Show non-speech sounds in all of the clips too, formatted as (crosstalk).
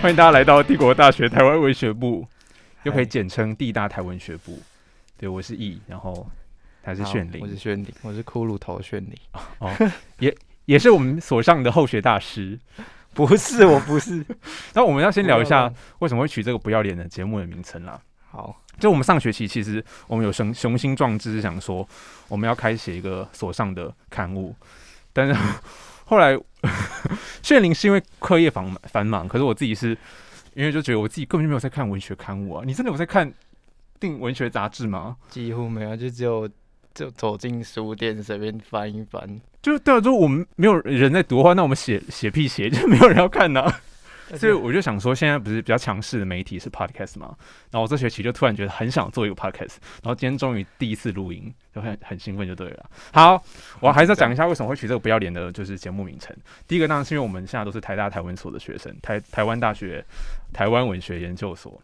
欢迎大家来到帝国大学台湾文学部，又可以简称帝大台文学部。对，我是易，然后他是炫灵，我是炫灵，我是骷髅头炫灵。哦，也也是我们所上的后学大师。(laughs) 不是，我不是。(laughs) 那我们要先聊一下为什么会取这个不要脸的节目的名称啦。好，就我们上学期其实我们有雄雄心壮志，想说我们要开写一个所上的刊物，但是 (laughs) 后来 (laughs) 炫灵是因为课业繁繁忙，可是我自己是因为就觉得我自己根本就没有在看文学刊物啊。你真的有在看订文学杂志吗？几乎没有，就只有就走进书店随便翻一翻。就是对啊，如果我们没有人在读的话，那我们写写屁写，(laughs) 就没有人要看呢。所以我就想说，现在不是比较强势的媒体是 podcast 吗？然后我这学期就突然觉得很想做一个 podcast，然后今天终于第一次录音，就很很兴奋就对了。好，我还是要讲一下为什么会取这个不要脸的，就是节目名称。第一个当然是因为我们现在都是台大台文所的学生，台台湾大学台湾文学研究所。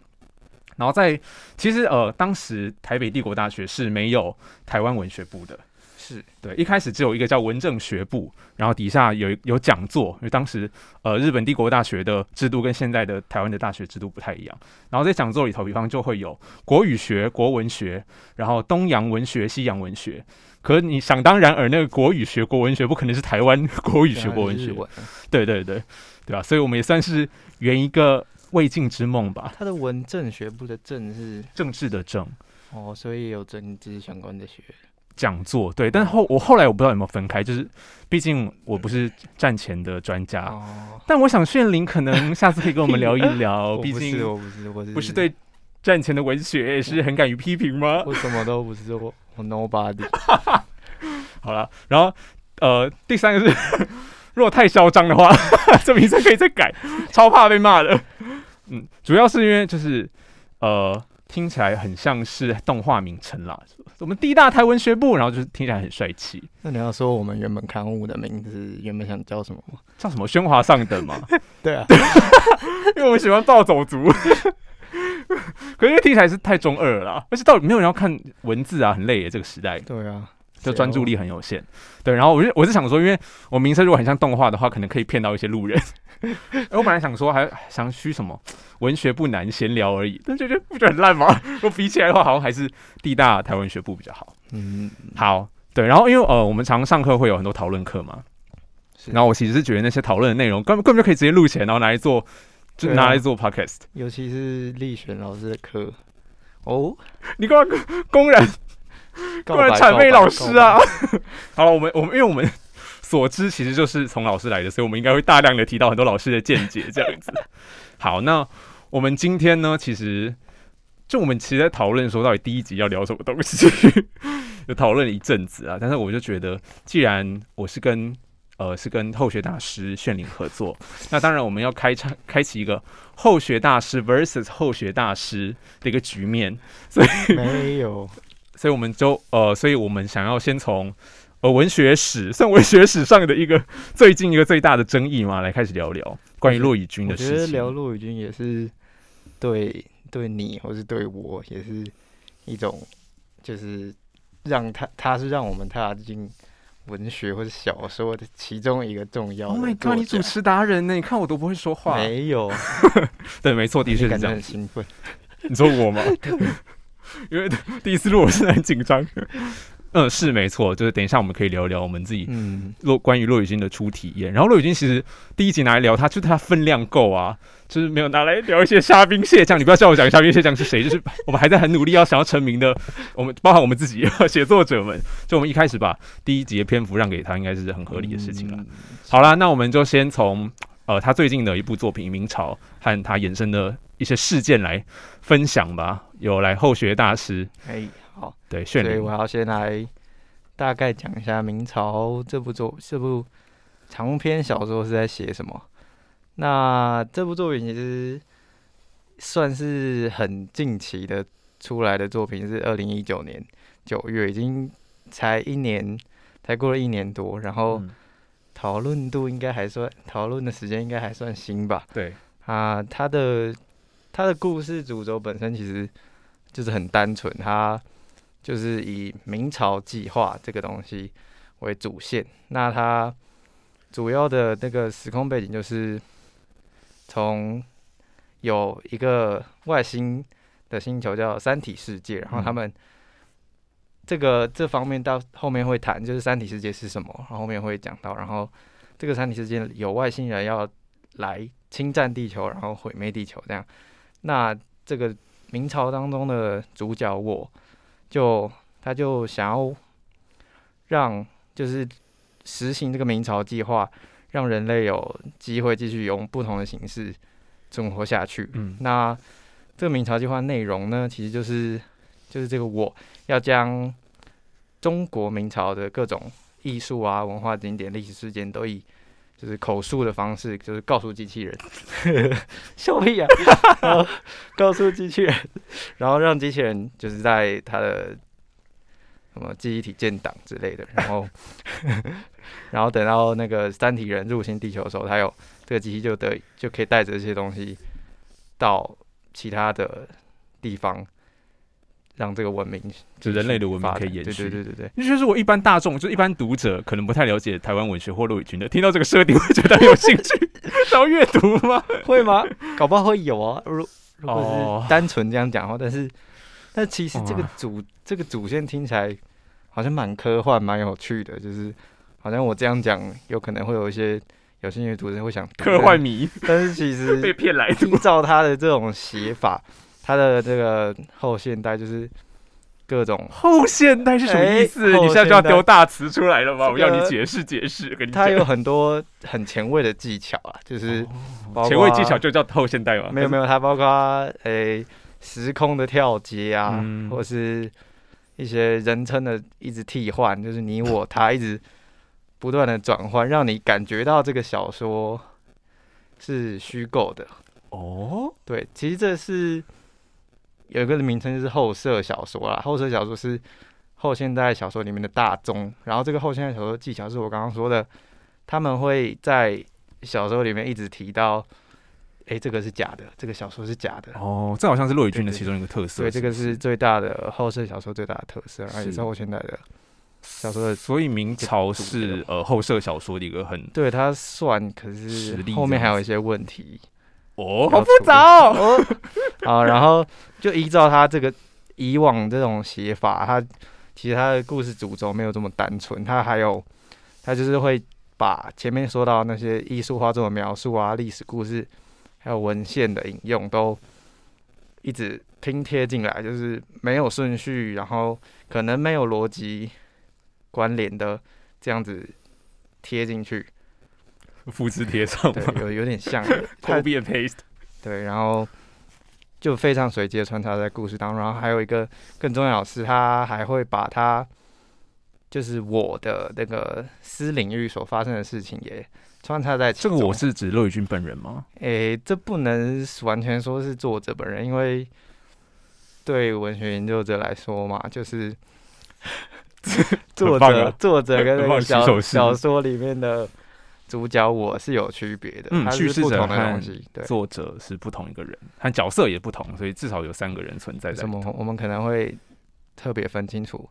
然后在其实呃，当时台北帝国大学是没有台湾文学部的。是对，一开始只有一个叫文政学部，然后底下有有讲座，因为当时呃日本帝国大学的制度跟现在的台湾的大学制度不太一样，然后在讲座里头，比方就会有国语学、国文学，然后东洋文学、西洋文学，可是你想当然而那个国语学、国文学不可能是台湾国语学、国文学，对对对对吧？所以我们也算是圆一个未尽之梦吧。他的文政学部的政是政治的政哦，所以有政治相关的学。讲座对，但是后我后来我不知道有没有分开，就是毕竟我不是战前的专家，但我想炫灵可能下次可以跟我们聊一聊。(laughs) 毕竟我不是我不是对战前的文学也是很敢于批评吗？我什么都不是，我我 nobody。(laughs) 好了，然后呃，第三个是，(laughs) 如果太嚣张的话，这名字可以再改，超怕被骂的。嗯，主要是因为就是呃。听起来很像是动画名称啦，我们第一大台文学部，然后就是听起来很帅气。那你要说我们原本刊物的名字原本想叫什么吗？叫什么？喧哗上等吗？(laughs) 对啊，(laughs) 因为我们喜欢暴走族。(laughs) 可是听起来是太中二了，而且到底没有人要看文字啊，很累耶，这个时代。对啊。就专注力很有限，对，然后我就我是想说，因为我名声如果很像动画的话，可能可以骗到一些路人。我本来想说，还想虚什么文学不难闲聊而已，但觉得不觉得很烂吗？(laughs) 我比起来的话，好像还是地大台文学部比较好。嗯，好，对，然后因为呃，我们常上课会有很多讨论课嘛，然后我其实是觉得那些讨论的内容根本根本就可以直接录起来，然后拿来做，就拿来做 podcast，尤其是立选老师的课。哦，你干嘛公然？过来谄媚老师啊！(laughs) 好了，我们我们因为我们所知其实就是从老师来的，所以我们应该会大量的提到很多老师的见解这样子。(laughs) 好，那我们今天呢，其实就我们其实在讨论说，到底第一集要聊什么东西，(laughs) 就讨论了一阵子啊。但是我就觉得，既然我是跟呃是跟后学大师炫灵合作，(laughs) 那当然我们要开场开启一个后学大师 versus 后学大师的一个局面。所以没有。所以我们就呃，所以我们想要先从呃文学史，(laughs) 算文学史上的一个最近一个最大的争议嘛，来开始聊聊关于骆以军的事情。我觉得聊骆以军也是对对你，或是对我，也是一种就是让他他是让我们踏进文学或者小说的其中一个重要。Oh my god！你主持达人呢？你看我都不会说话。没有。(laughs) 对，没错，的确是这样。很兴奋。你说我吗？(laughs) 因为第一次录我是很紧张，嗯，是没错，就是等一下我们可以聊一聊我们自己嗯，洛关于骆雨君的初体验。然后骆雨君其实第一集拿来聊，他就是他分量够啊，就是没有拿来聊一些虾兵蟹将。你不要叫我讲虾兵蟹将是谁，就是我们还在很努力要想要成名的，我们包含我们自己 (laughs) 写作者们，就我们一开始把第一集的篇幅让给他，应该是很合理的事情了。好啦，那我们就先从呃他最近的一部作品《明朝》和他衍生的。一些事件来分享吧，有来后学大师。哎，好，对，所以我要先来大概讲一下明朝这部作这部长篇小说是在写什么。那这部作品其实算是很近期的出来的作品，是二零一九年九月，已经才一年，才过了一年多，然后讨论度应该还算，讨论的时间应该还算新吧？对，啊，他的。他的故事主轴本身其实就是很单纯，他就是以明朝计划这个东西为主线。那它主要的那个时空背景就是从有一个外星的星球叫三体世界，然后他们这个这方面到后面会谈，就是三体世界是什么，然后后面会讲到，然后这个三体世界有外星人要来侵占地球，然后毁灭地球这样。那这个明朝当中的主角我，就他就想要让就是实行这个明朝计划，让人类有机会继续用不同的形式存活下去。嗯，那这个明朝计划内容呢，其实就是就是这个我要将中国明朝的各种艺术啊、文化景点、历史事件都以就是口述的方式，就是告诉机器人，笑屁啊！告诉机器人，然后让机器人就是在它的什么记忆体建档之类的，然后 (laughs) 然后等到那个三体人入侵地球的时候，它有这个机器就得就可以带着这些东西到其他的地方。让这个文明，就人类的文明可以延续。对对对对对，就是我一般大众，就一般读者可能不太了解台湾文学或陆羽君的，听到这个设定会觉得有兴趣，想要阅读吗？会吗？搞不好会有啊。如如果是单纯这样讲话，但是但其实这个主这个主线听起来好像蛮科幻、蛮有趣的，就是好像我这样讲，有可能会有一些有兴趣的读者会想科幻迷，但是其实 (laughs) 被骗来依照他的这种写法。它的这个后现代就是各种后现代是什么意思？你现在就要丢大词出来了吗？我要你解释解释。跟你它有很多很前卫的技巧啊，就是前卫技巧就叫后现代吗？没有没有，它包括诶时空的跳接啊，或是一些人称的一直替换，就是你我他一直不断的转换，让你感觉到这个小说是虚构的。哦，对，其实这是。有一个名称就是后设小说啦，后设小说是后现代小说里面的大宗。然后这个后现代小说技巧是我刚刚说的，他们会在小说里面一直提到，哎，这个是假的，这个小说是假的。哦，这好像是骆以军的其中一个特色。对，这个是最大的后设小说最大的特色，而且是后现代的小说的。所以明朝是呃后设小说的一个很对它算，可是后面还有一些问题。哦，好复杂哦。(laughs) 好，然后就依照他这个以往这种写法，他其实他的故事主轴没有这么单纯，他还有他就是会把前面说到那些艺术画作的描述啊、历史故事，还有文献的引用，都一直拼贴进来，就是没有顺序，然后可能没有逻辑关联的这样子贴进去。(laughs) 复制贴上，对，有有点像 (laughs) copy and paste，对，然后就非常随机的穿插在故事当中，然后还有一个更重要的是，他还会把他就是我的那个私领域所发生的事情也穿插在。这个我是指骆宇君本人吗？诶，这不能完全说是作者本人，因为对文学研究者来说嘛，就是作者作者跟那个小小说里面的。主角我是有区别的，嗯，叙事者和作者是不同一个人，和角色也不同，所以至少有三个人存在在。什么？我们可能会特别分清楚。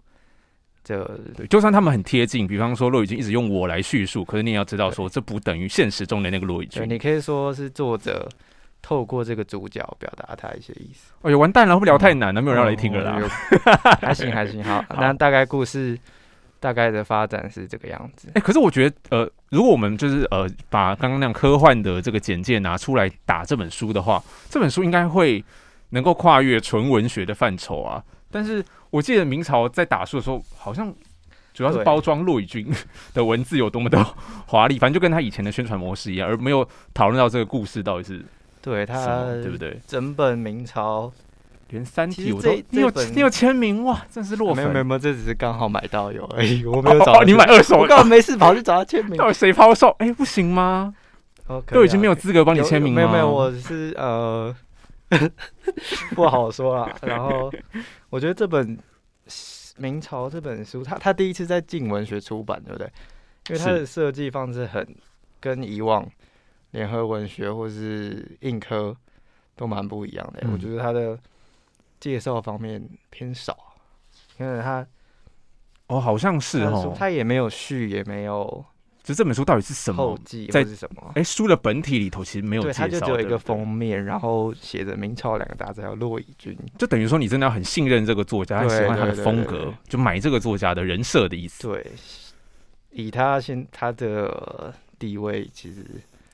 就对，就算他们很贴近，比方说骆以军一直用我来叙述，可是你也要知道说，这不等于现实中的那个骆以军。你可以说是作者透过这个主角表达他一些意思。哎呦，完蛋了，会不会聊太难了？没有人要来听了啦。还行还行，(laughs) 好，那大概故事。大概的发展是这个样子。哎，可是我觉得，呃，如果我们就是呃，把刚刚那样科幻的这个简介拿出来打这本书的话，这本书应该会能够跨越纯文学的范畴啊。但是我记得明朝在打书的时候，好像主要是包装骆以军 (laughs) 的文字有多么的华丽，反正就跟他以前的宣传模式一样，而没有讨论到这个故事到底是对他对不对？整本明朝。连三体我都你有你有签名哇，真是落没有没有没有，这只是刚好买到有而已，我没有找你买二手，我刚好没事跑去找他签名。到底谁抛售？哎，不行吗？都已经没有资格帮你签名了。没有没有，我是呃 (laughs) 不好说啊。然后我觉得这本明朝这本书，他他第一次在静文学出版，对不对？因为它的设计方式很跟以往联合文学或是硬科都蛮不一样的。我觉得他的。介绍方面偏少，因为他哦，好像是哦，他也没有序，也没有就这本书到底是什么？后记在是什么？哎，书的本体里头其实没有介绍，它就只有一个封面，然后写着“明朝”两个大字，叫骆以军。就等于说，你真的要很信任这个作家，喜欢他的风格，就买这个作家的人设的意思。对，以他现他的地位，其实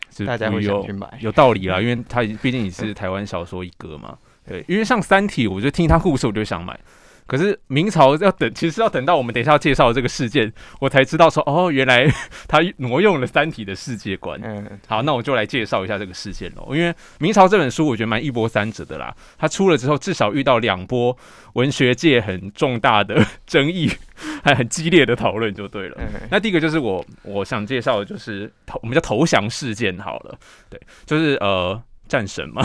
是大家会想去买，有道理啦，因为他毕竟也是台湾小说一哥嘛。对，因为像《三体》，我就听他故事，我就想买。可是明朝要等，其实要等到我们等一下要介绍这个事件，我才知道说哦，原来 (laughs) 他挪用了《三体》的世界观。嗯，好，那我就来介绍一下这个事件喽。因为明朝这本书，我觉得蛮一波三折的啦。它出了之后，至少遇到两波文学界很重大的 (laughs) 争议，还很激烈的讨论，就对了。那第一个就是我我想介绍的就是投，我们叫投降事件好了。对，就是呃。战神嘛，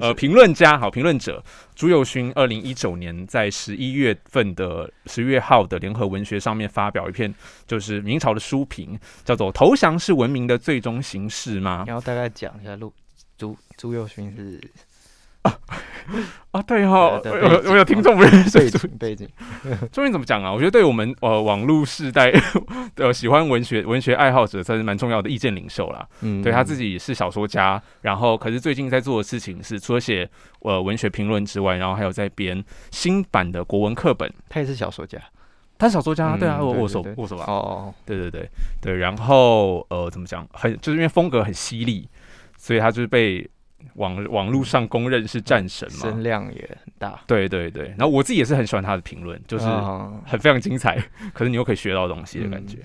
呃，(laughs) 评论家好，评论者朱佑勋，二零一九年在十一月份的十月号的联合文学上面发表一篇，就是明朝的书评，叫做《投降是文明的最终形式》吗？然后大概讲一下，陆朱朱佑勋是。(laughs) 啊，对哈，我我有听众不认识背景背景，中文怎么讲啊？我觉得对我们呃网络世代的喜欢文学文学爱好者，算是蛮重要的意见领袖啦。嗯，对他自己是小说家，然后可是最近在做的事情是，除了写呃文学评论之外，然后还有在编新版的国文课本。他也是小说家，他是小说家，对啊，握握手握手吧。哦哦，对对对对，然后呃怎么讲？很就是因为风格很犀利，所以他就是被。网网络上公认是战神嘛，声量也很大。对对对，然后我自己也是很喜欢他的评论，就是很非常精彩，(laughs) 可是你又可以学到东西的感觉。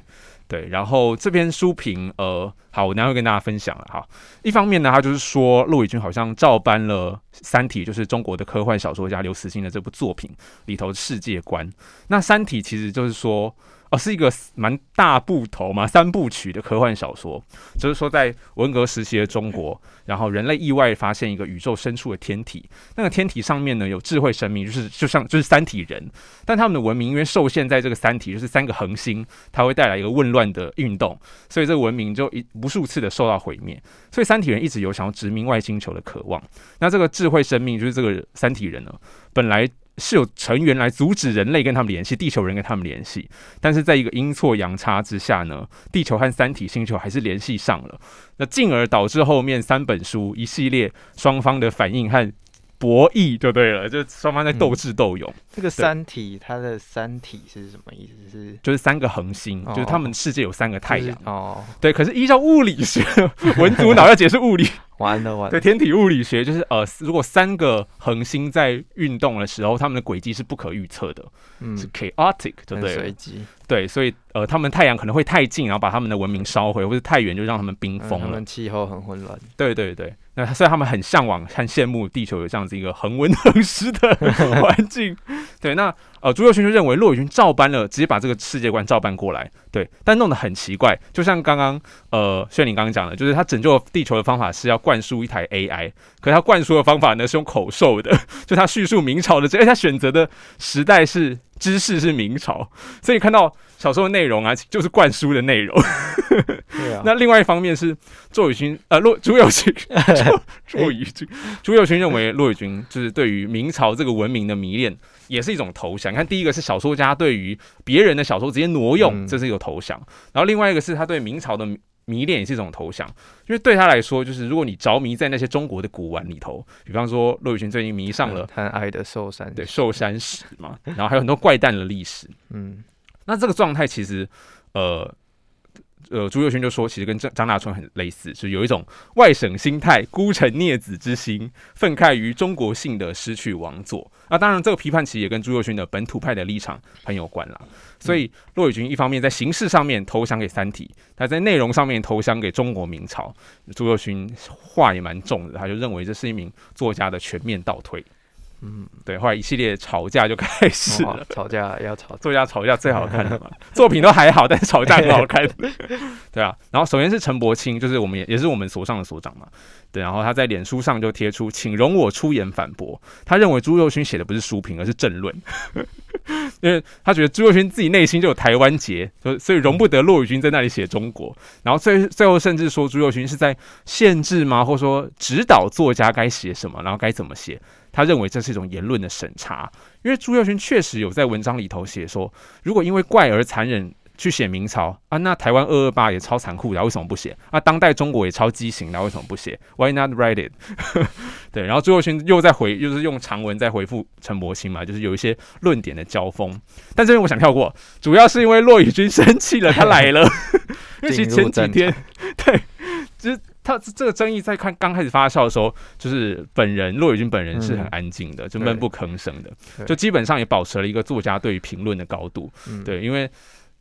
对，然后这篇书评，呃，好，我等下会跟大家分享了哈。一方面呢，他就是说陆伟军好像照搬了《三体》，就是中国的科幻小说家刘慈欣的这部作品里头世界观。那《三体》其实就是说。哦，是一个蛮大部头嘛，三部曲的科幻小说，就是说在文革时期的中国，然后人类意外发现一个宇宙深处的天体，那个天体上面呢有智慧生命，就是就像就是三体人，但他们的文明因为受限在这个三体，就是三个恒星，它会带来一个混乱的运动，所以这个文明就一无数次的受到毁灭，所以三体人一直有想要殖民外星球的渴望。那这个智慧生命就是这个三体人呢，本来。是有成员来阻止人类跟他们联系，地球人跟他们联系，但是在一个阴错阳差之下呢，地球和三体星球还是联系上了，那进而导致后面三本书一系列双方的反应和。博弈就对了，就双方在斗智斗勇。这个三体，它的三体是什么意思？是就是三个恒星，就是他们世界有三个太阳。哦，对。可是依照物理学，(laughs) 文组脑要解释物理，完了完了。对，天体物理学就是呃，如果三个恒星在运动的时候，它们的轨迹是不可预测的，是 chaotic，对不对？随机。对，所以呃，他们太阳可能会太近，然后把他们的文明烧毁，或者太远就让他们冰封了。气候很混乱。对对对。那虽然他们很向往、很羡慕地球有这样子一个恒温恒湿的 (laughs) 环境。对，那呃，朱佑勋就认为骆以军照搬了，直接把这个世界观照搬过来。对，但弄得很奇怪，就像刚刚呃，炫玲刚刚讲的，就是他拯救地球的方法是要灌输一台 AI，可是他灌输的方法呢是用口授的，(laughs) 就他叙述明朝的，而且他选择的时代是知识是明朝，所以看到。小说的内容啊，就是灌输的内容。啊。(laughs) 那另外一方面是周宇君，呃，骆朱友勋，朱宇军，(laughs) 朱友勋认为骆宇军就是对于明朝这个文明的迷恋，也是一种投降。你看，第一个是小说家对于别人的小说直接挪用，这是一个投降；然后另外一个是他对明朝的迷恋也是一种投降，因为对他来说，就是如果你着迷在那些中国的古玩里头，比方说骆宇轩最近迷上了贪爱的寿山，对寿山石嘛，然后还有很多怪诞的历史，嗯。那这个状态其实，呃，呃，朱佑勋就说，其实跟张张大春很类似，是有一种外省心态、孤臣孽子之心，愤慨于中国性的失去王座。那当然，这个批判其实也跟朱佑勋的本土派的立场很有关啦。所以，骆以军一方面在形式上面投降给三体，他在内容上面投降给中国明朝。朱佑勋话也蛮重的，他就认为这是一名作家的全面倒退。嗯，对，后来一系列吵架就开始了。吵架要吵，作家吵架最好看的嘛。(laughs) 作品都还好，但是吵架很好看。(laughs) 对啊，然后首先是陈伯清，就是我们也也是我们所上的所长嘛。对，然后他在脸书上就贴出，请容我出言反驳。他认为朱佑勋写的不是书评，而是政论，(laughs) 因为他觉得朱佑勋自己内心就有台湾结，所所以容不得骆宇军在那里写中国。然后最最后甚至说朱佑勋是在限制吗，或者说指导作家该写什么，然后该怎么写。他认为这是一种言论的审查，因为朱耀勋确实有在文章里头写说，如果因为怪而残忍去写明朝啊，那台湾二二八也超残酷的，为什么不写？啊，当代中国也超畸形的，为什么不写？Why not write it？(laughs) 对，然后朱佑勋又在回，又是用长文在回复陈柏清嘛，就是有一些论点的交锋。但这边我想跳过，主要是因为骆宇军生气了，他来了。(laughs) 因为其实前几天，(laughs) 对，其实他这个争议在看刚开始发酵的时候，就是本人骆宇君本人是很安静的，就闷不吭声的，就基本上也保持了一个作家对于评论的高度。对，因为。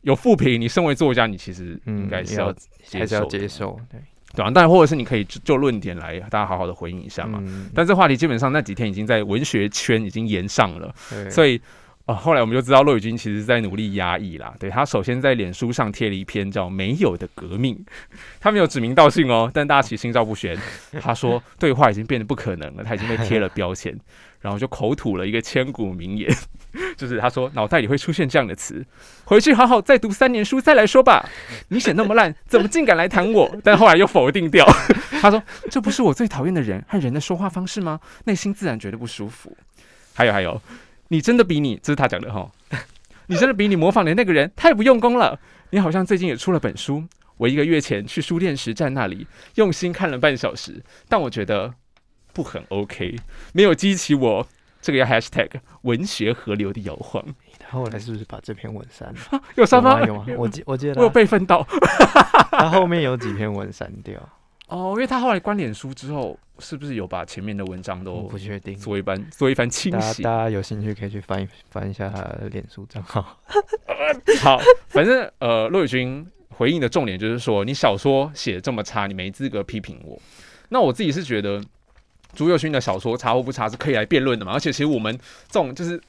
有负评，你身为作家，你其实应该是要还是要接受，对对啊。但或者是你可以就论点来，大家好好的回应一下嘛。但这话题基本上那几天已经在文学圈已经延上了，所以哦，后来我们就知道骆宇军其实在努力压抑啦。对他首先在脸书上贴了一篇叫《没有的革命》，(laughs) 他没有指名道姓哦，但大家其实心照不宣。他说对话已经变得不可能了，他已经被贴了标签。然后就口吐了一个千古名言，(laughs) 就是他说脑袋里会出现这样的词，回去好好再读三年书再来说吧。你写那么烂，怎么竟敢来谈我？但后来又否定掉。(laughs) 他说这不是我最讨厌的人和人的说话方式吗？内心自然觉得不舒服。还有还有，你真的比你这是他讲的哈，(laughs) 你真的比你模仿的那个人太不用功了。你好像最近也出了本书，我一个月前去书店实战那里用心看了半小时，但我觉得。不很 OK，没有激起我这个要 Hashtag 文学河流的摇晃。他后来是不是把这篇文删了？(laughs) 有删吗？有啊？我记我记得 (laughs) 我有备份到。他后面有几篇文删掉。哦，因为他后来关脸书之后，是不是有把前面的文章都不确定做一番做一番清洗？大家有兴趣可以去翻一翻一下他的脸书账号。(laughs) 好，反正呃，骆宇军回应的重点就是说，你小说写的这么差，你没资格批评我。那我自己是觉得。朱佑勋的小说差或不差是可以来辩论的嘛？而且其实我们这种就是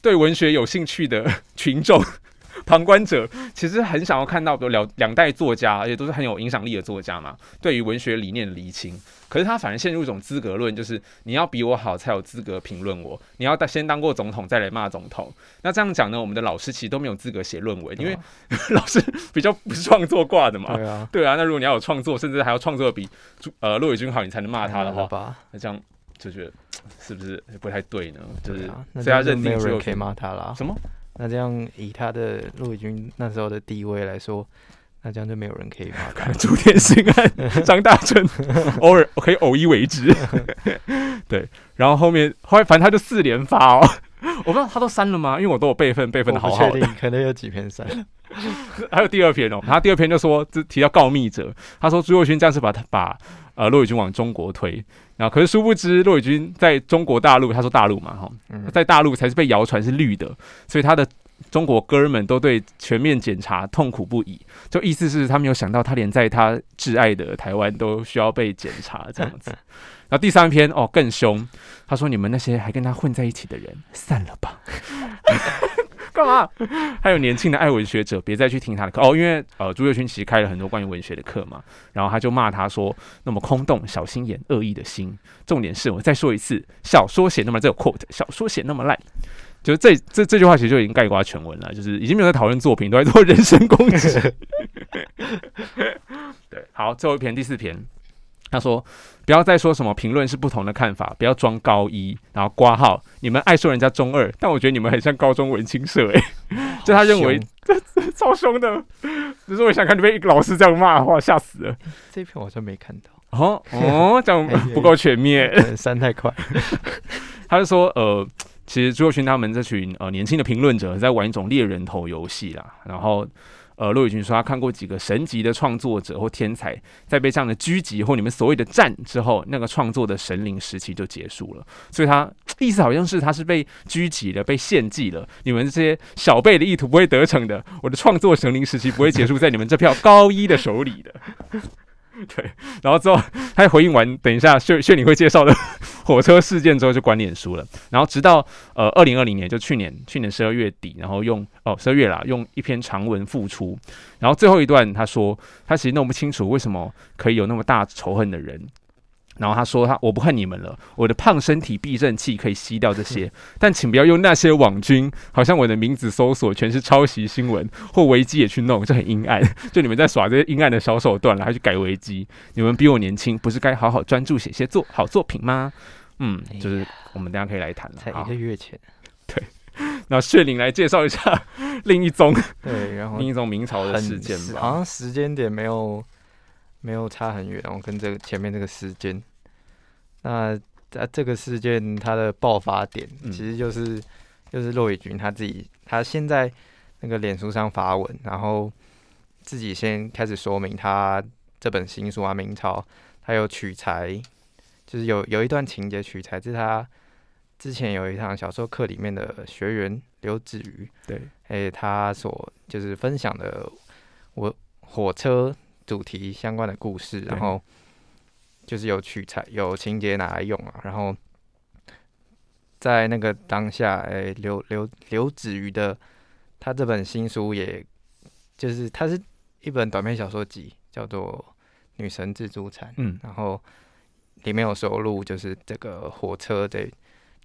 对文学有兴趣的 (laughs) 群众、(laughs) 旁观者，其实很想要看到，比如两两代作家，而且都是很有影响力的作家嘛，对于文学理念的厘清。可是他反而陷入一种资格论，就是你要比我好才有资格评论我，你要先当过总统再来骂总统。那这样讲呢，我们的老师其实都没有资格写论文，因为 (laughs) 老师比较不是创作挂的嘛。对啊，对啊。那如果你要有创作，甚至还要创作比呃骆伟军好，你才能骂他的话，那这样就觉得是不是不太对呢？就是所以他认定只有可以骂他了。什么？那这样以他的陆伟军那时候的地位来说。那这样就没有人可以骂他。朱天心案，张大春 (laughs) 偶尔可以偶一为之。(laughs) 对，然后后面后来反正他就四连发哦，(laughs) 我不知道他都删了吗？因为我都有备份，备份的好好的。可能有几篇删。还有第二篇哦，他第二篇就说，这提到告密者，他说朱佑勋这样是把他把呃骆宇军往中国推，然后可是殊不知骆宇军在中国大陆，他说大陆嘛哈，在大陆才是被谣传是绿的，所以他的。中国哥儿们都对全面检查痛苦不已，就意思是他没有想到，他连在他挚爱的台湾都需要被检查这样子。(laughs) 然后第三篇哦更凶，他说：“你们那些还跟他混在一起的人，散了吧！” (laughs) (laughs) 干嘛？还有年轻的爱文学者，别再去听他的课哦，因为呃朱月勋其实开了很多关于文学的课嘛。然后他就骂他说：“那么空洞、小心眼、恶意的心。”重点是我再说一次，小说写那么这个 quote，小说写那么烂。就是这这这句话其实就已经盖刮全文了，就是已经没有在讨论作品，都在做人身攻击。(laughs) 对，好，最后一篇第四篇，他说不要再说什么评论是不同的看法，不要装高一，然后挂号，你们爱说人家中二，但我觉得你们很像高中文青社，哎，(laughs) 就他认为 (laughs) 这超凶的，只是我想看你被老师这样骂的话，吓死了。这篇我好像没看到，哦哦，这样不够全面，删太快。(laughs) 他就说呃。其实朱若勋他们这群呃年轻的评论者在玩一种猎人头游戏啦。然后，呃，陆宇军说他看过几个神级的创作者或天才，在被这样的狙击或你们所谓的战之后，那个创作的神灵时期就结束了。所以他意思好像是他是被狙击的，被献祭了。你们这些小辈的意图不会得逞的，我的创作神灵时期不会结束在你们这票高一的手里的。(laughs) 对，然后之后他回应完，等一下薛薛你会介绍的 (laughs) 火车事件之后就关脸书了。然后直到呃二零二零年，就去年去年十二月底，然后用哦十二月啦，用一篇长文复出。然后最后一段他说，他其实弄不清楚为什么可以有那么大仇恨的人。然后他说：“他我不恨你们了，我的胖身体避震器可以吸掉这些，(laughs) 但请不要用那些网军，好像我的名字搜索全是抄袭新闻或维基也去弄，这很阴暗。(laughs) 就你们在耍这些阴暗的小手段了，还去改维基？你们比我年轻，不是该好好专注写些作好作品吗？嗯，就是我们等下可以来谈了。才一个月前，(laughs) 对。那血灵来介绍一下另一宗，对，然后另一宗明朝的事件吧。好像时间点没有没有差很远，然后跟这个前面这个时间，那在这个事件它的爆发点，其实就是就是骆以军他自己，他现在那个脸书上发文，然后自己先开始说明他这本新书啊，明朝，他有取材，就是有有一段情节取材是他。之前有一堂小说课里面的学员刘子瑜，对，诶，他所就是分享的我火车主题相关的故事，然后就是有取材有情节拿来用啊，然后在那个当下，诶，刘刘刘子瑜的他这本新书，也就是它是一本短篇小说集，叫做《女神自助餐》，嗯，然后里面有收录就是这个火车的。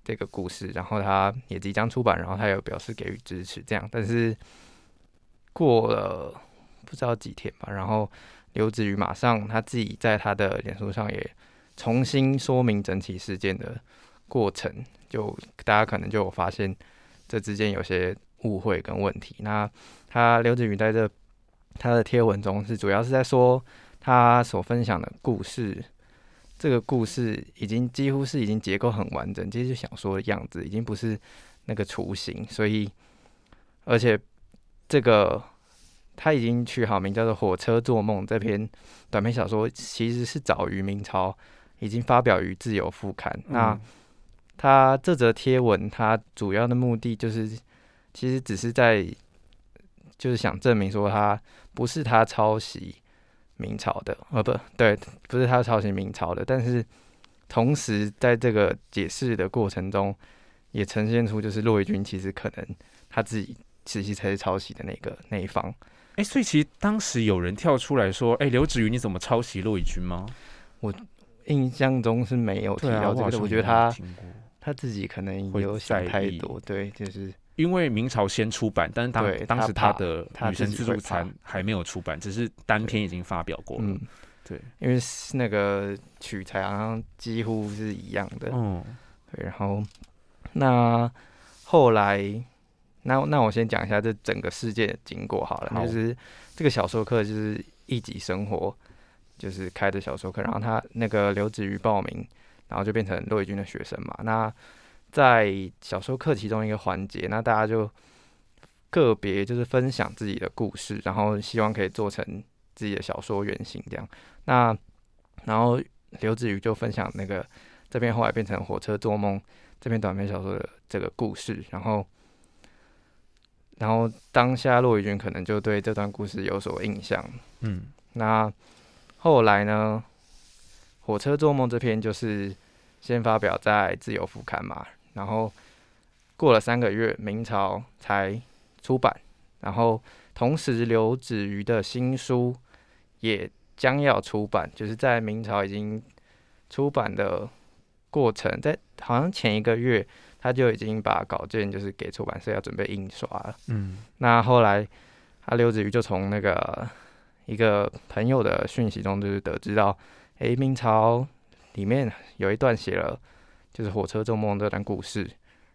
这个故事，然后他也即将出版，然后他有表示给予支持，这样。但是过了不知道几天吧，然后刘子瑜马上他自己在他的脸书上也重新说明整体事件的过程，就大家可能就发现这之间有些误会跟问题。那他刘子瑜在这他的贴文中是主要是在说他所分享的故事。这个故事已经几乎是已经结构很完整，其实想说的样子已经不是那个雏形，所以而且这个他已经取好名叫做《火车做梦》这篇短篇小说，其实是早于明朝已经发表于《自由副刊》。那他这则贴文，他主要的目的就是，其实只是在就是想证明说，他不是他抄袭。明朝的，呃，不对，不是他抄袭明朝的，但是同时在这个解释的过程中，也呈现出就是骆以军其实可能他自己其实才是抄袭的那个那一方。哎，所以其实当时有人跳出来说：“哎，刘子瑜你怎么抄袭骆以军吗？”我印象中是没有提到这个，我觉得他他自己可能有想太多，对，就是。因为明朝先出版，但是当当时他的《女神自助餐》还没有出版，只是单篇已经发表过了。对，因为那个取材好像几乎是一样的。嗯，对。然后那后来，那那我先讲一下这整个事件的经过好了。就是这个小说课就是一级生活，就是开的小说课，然后他那个刘子瑜报名，然后就变成骆以军的学生嘛。那在小说课其中一个环节，那大家就个别就是分享自己的故事，然后希望可以做成自己的小说原型这样。那然后刘子瑜就分享那个这边后来变成《火车做梦》这篇短篇小说的这个故事，然后然后当下骆以军可能就对这段故事有所印象。嗯，那后来呢，《火车做梦》这篇就是先发表在《自由副刊》嘛。然后过了三个月，明朝才出版。然后同时，刘子瑜的新书也将要出版，就是在明朝已经出版的过程，在好像前一个月，他就已经把稿件就是给出版社要准备印刷了。嗯，那后来他刘子瑜就从那个一个朋友的讯息中，就是得知到，哎，明朝里面有一段写了。就是火车做梦这段故事，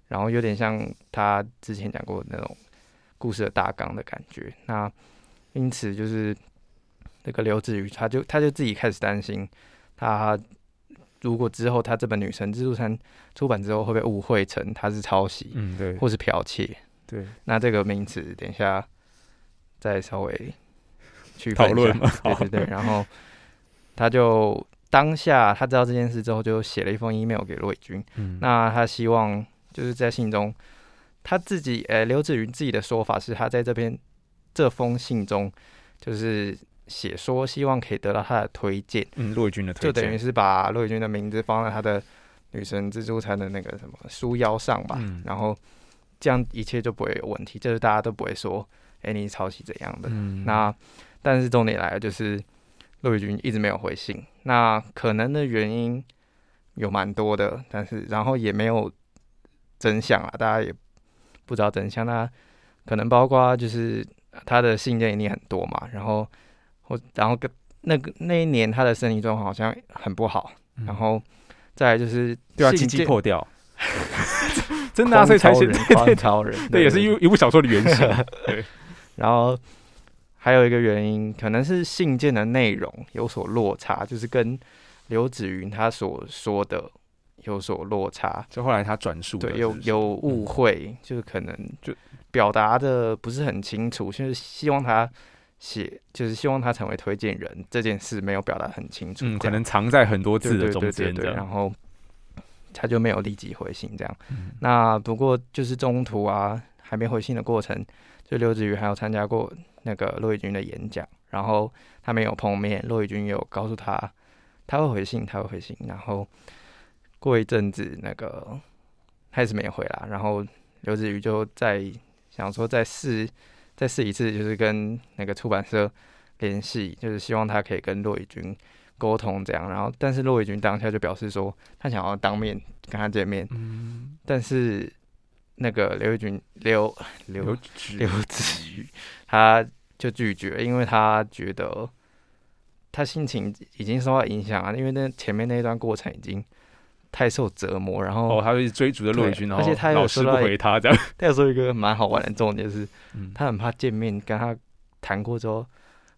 然后有点像他之前讲过的那种故事的大纲的感觉。那因此就是那个刘子瑜，他就他就自己开始担心，他如果之后他这本《女神自助餐》出版之后，会被误会成他是抄袭，嗯，对，或是剽窃，对。那这个名词等一下再稍微去讨论嘛，对对对。然后他就。当下他知道这件事之后，就写了一封 email 给骆伟军。嗯，那他希望就是在信中，他自己，呃，刘子云自己的说法是他在这边这封信中，就是写说希望可以得到他的推荐。嗯，骆以军的推荐，就等于是把骆以军的名字放在他的女神蜘蛛餐的那个什么书腰上吧。嗯，然后这样一切就不会有问题，就是大家都不会说，哎，你抄袭怎样的。嗯，那但是重点来了，就是。骆以军一直没有回信，那可能的原因有蛮多的，但是然后也没有真相啊，大家也不知道真相。那可能包括就是他的信件一定很多嘛，然后或然后跟那个那一年他的身体状况好像很不好，然后再来就是对啊，经济破掉，(laughs) 真的啊，所以才是对超人，对，也是一一部小说的原型。对，(laughs) (laughs) 然后还有一个原因，可能是信件的内容有所落差，就是跟刘子云他所说的有所落差。就后来他转述，对，有有误会，就是可能就表达的不是很清楚，就是希望他。写就是希望他成为推荐人这件事没有表达很清楚，嗯，可能藏在很多字的中间对，然后他就没有立即回信这样。那不过就是中途啊还没回信的过程，就刘子瑜还有参加过那个骆以军的演讲，然后他们有碰面，骆以军有告诉他他会回信，他会回信，然后过一阵子那个他也是没有回来，然后刘子瑜就在想说再试。再试一次，就是跟那个出版社联系，就是希望他可以跟骆以军沟通这样。然后，但是骆以军当下就表示说，他想要当面跟他见面。嗯。但是那个刘以军刘刘刘子瑜他就拒绝，因为他觉得他心情已经受到影响了，因为那前面那一段过程已经。太受折磨，然后哦，他会追逐着骆以军，而且他老师不回他这样。(laughs) 他有说一个蛮好玩的重点是，他很怕见面跟他谈过之后，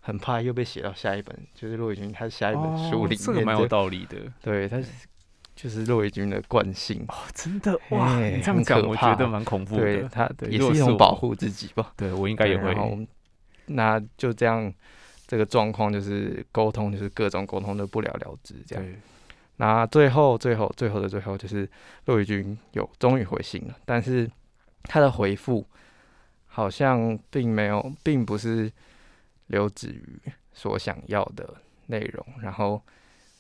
很怕又被写到下一本，就是骆以军他下一本书里面。这个蛮有道理的。对他就是骆以军的惯性哦，真的哇，你这样讲我觉得蛮恐怖的。对他也是一种保护自己吧。对我应该也会。那就这样，这个状况就是沟通，就是各种沟通都不了了之这样。那最后、最后、最后的最后，就是骆宇军有终于回信了，但是他的回复好像并没有，并不是刘子瑜所想要的内容，然后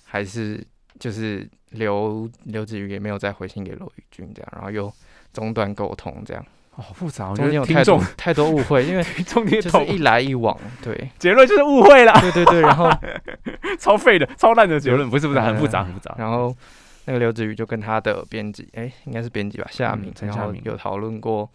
还是就是刘刘子瑜也没有再回信给骆宇军，这样，然后又中断沟通，这样。好复杂，我觉得有太多太多误会，因为 (laughs) 中间就是一来一往，对，结论就是误会了，对对对，然后 (laughs) 超废的、超烂的结论，不是不是很复杂很复杂。然后那个刘子瑜就跟他的编辑，哎，应该是编辑吧，夏明，然后有讨论过，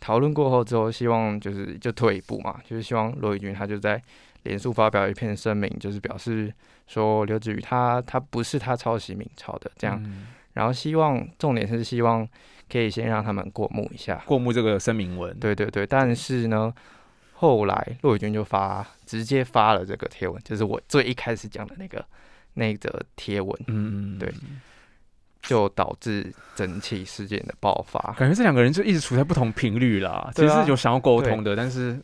讨论过后之后，希望就是就退一步嘛，就是希望罗宇军他就在脸书发表一篇声明，就是表示说刘子瑜他他不是他抄袭明朝的这样，然后希望重点是希望。可以先让他们过目一下，过目这个声明文。对对对，但是呢，后来骆以军就发直接发了这个贴文，就是我最一开始讲的那个那则贴文。嗯嗯，对，就导致整起事件的爆发。感觉这两个人就一直处在不同频率啦。其实有想要沟通的，但是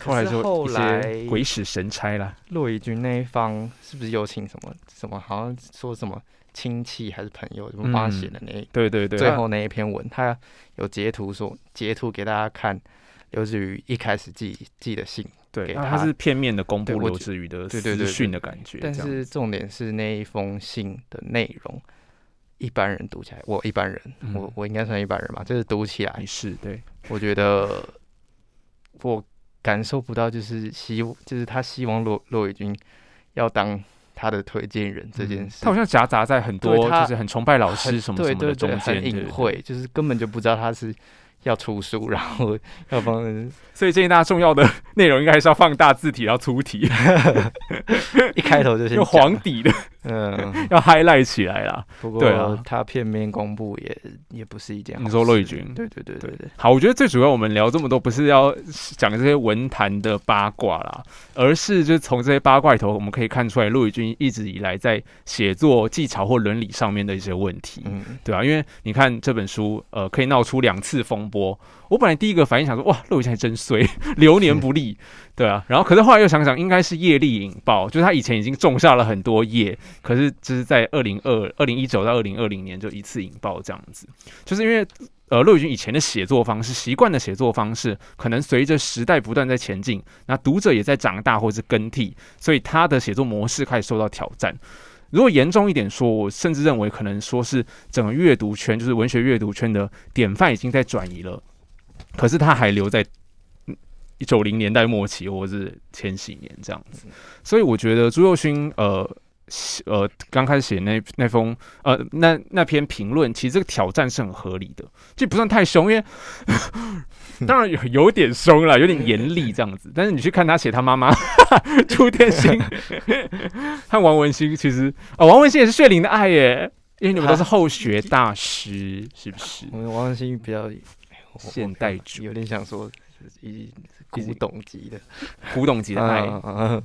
后来就后来鬼使神差啦。骆以军那一方是不是有请什么什么？好像说什么？亲戚还是朋友，怎么帮他写的那？对对对，最后那一篇文，他有截图说截图给大家看，刘志宇一开始寄寄的信，对，他是片面的公布刘志宇的私讯的感觉。但是重点是那一封信的内容，一般人读起来，我一般人，我我应该算一般人吧，就是读起来是对，我觉得我感受不到，就是希，就是他希望骆骆伟军要当。他的推荐人这件事，他好像夹杂在很多就是很崇拜老师什么什么的中间，隐晦，就是根本就不知道他是。要出书，(laughs) 然后要帮人，(laughs) 所以建议大家重要的内容应该还是要放大字体，然后粗体，(laughs) 一开头就用黄底的，嗯，(laughs) 要 highlight 起来啦。不过他片面公布也也不是一件。你说骆以军？对对对对对。好，我觉得最主要我们聊这么多，不是要讲这些文坛的八卦啦，而是就是从这些八卦里头，我们可以看出来骆以军一直以来在写作技巧或伦理上面的一些问题，嗯，对啊，因为你看这本书，呃，可以闹出两次风。波，我本来第一个反应想说，哇，陆羽还真衰，(laughs) 流年不利，对啊。然后，可是后来又想想，应该是业力引爆，就是他以前已经种下了很多业，可是就是在二零二二零一九到二零二零年就一次引爆这样子，就是因为呃，陆羽君以前的写作方式、习惯的写作方式，可能随着时代不断在前进，那读者也在长大或是更替，所以他的写作模式开始受到挑战。如果严重一点说，我甚至认为可能说是整个阅读圈，就是文学阅读圈的典范已经在转移了，可是他还留在九零年代末期或者是千禧年这样子，所以我觉得朱佑勋呃。呃，刚开始写那那封呃那那篇评论，其实这个挑战是很合理的，就不算太凶，因为 (laughs) 当然有有点凶了，有点严厉这样子。但是你去看他写他妈妈朱天心 (laughs) 和王文新，其实啊王文新也是血淋的爱耶。因为你们都是后学大师，是不是？我们王心比较现代主，有点想说，一古董级的，古董级的爱。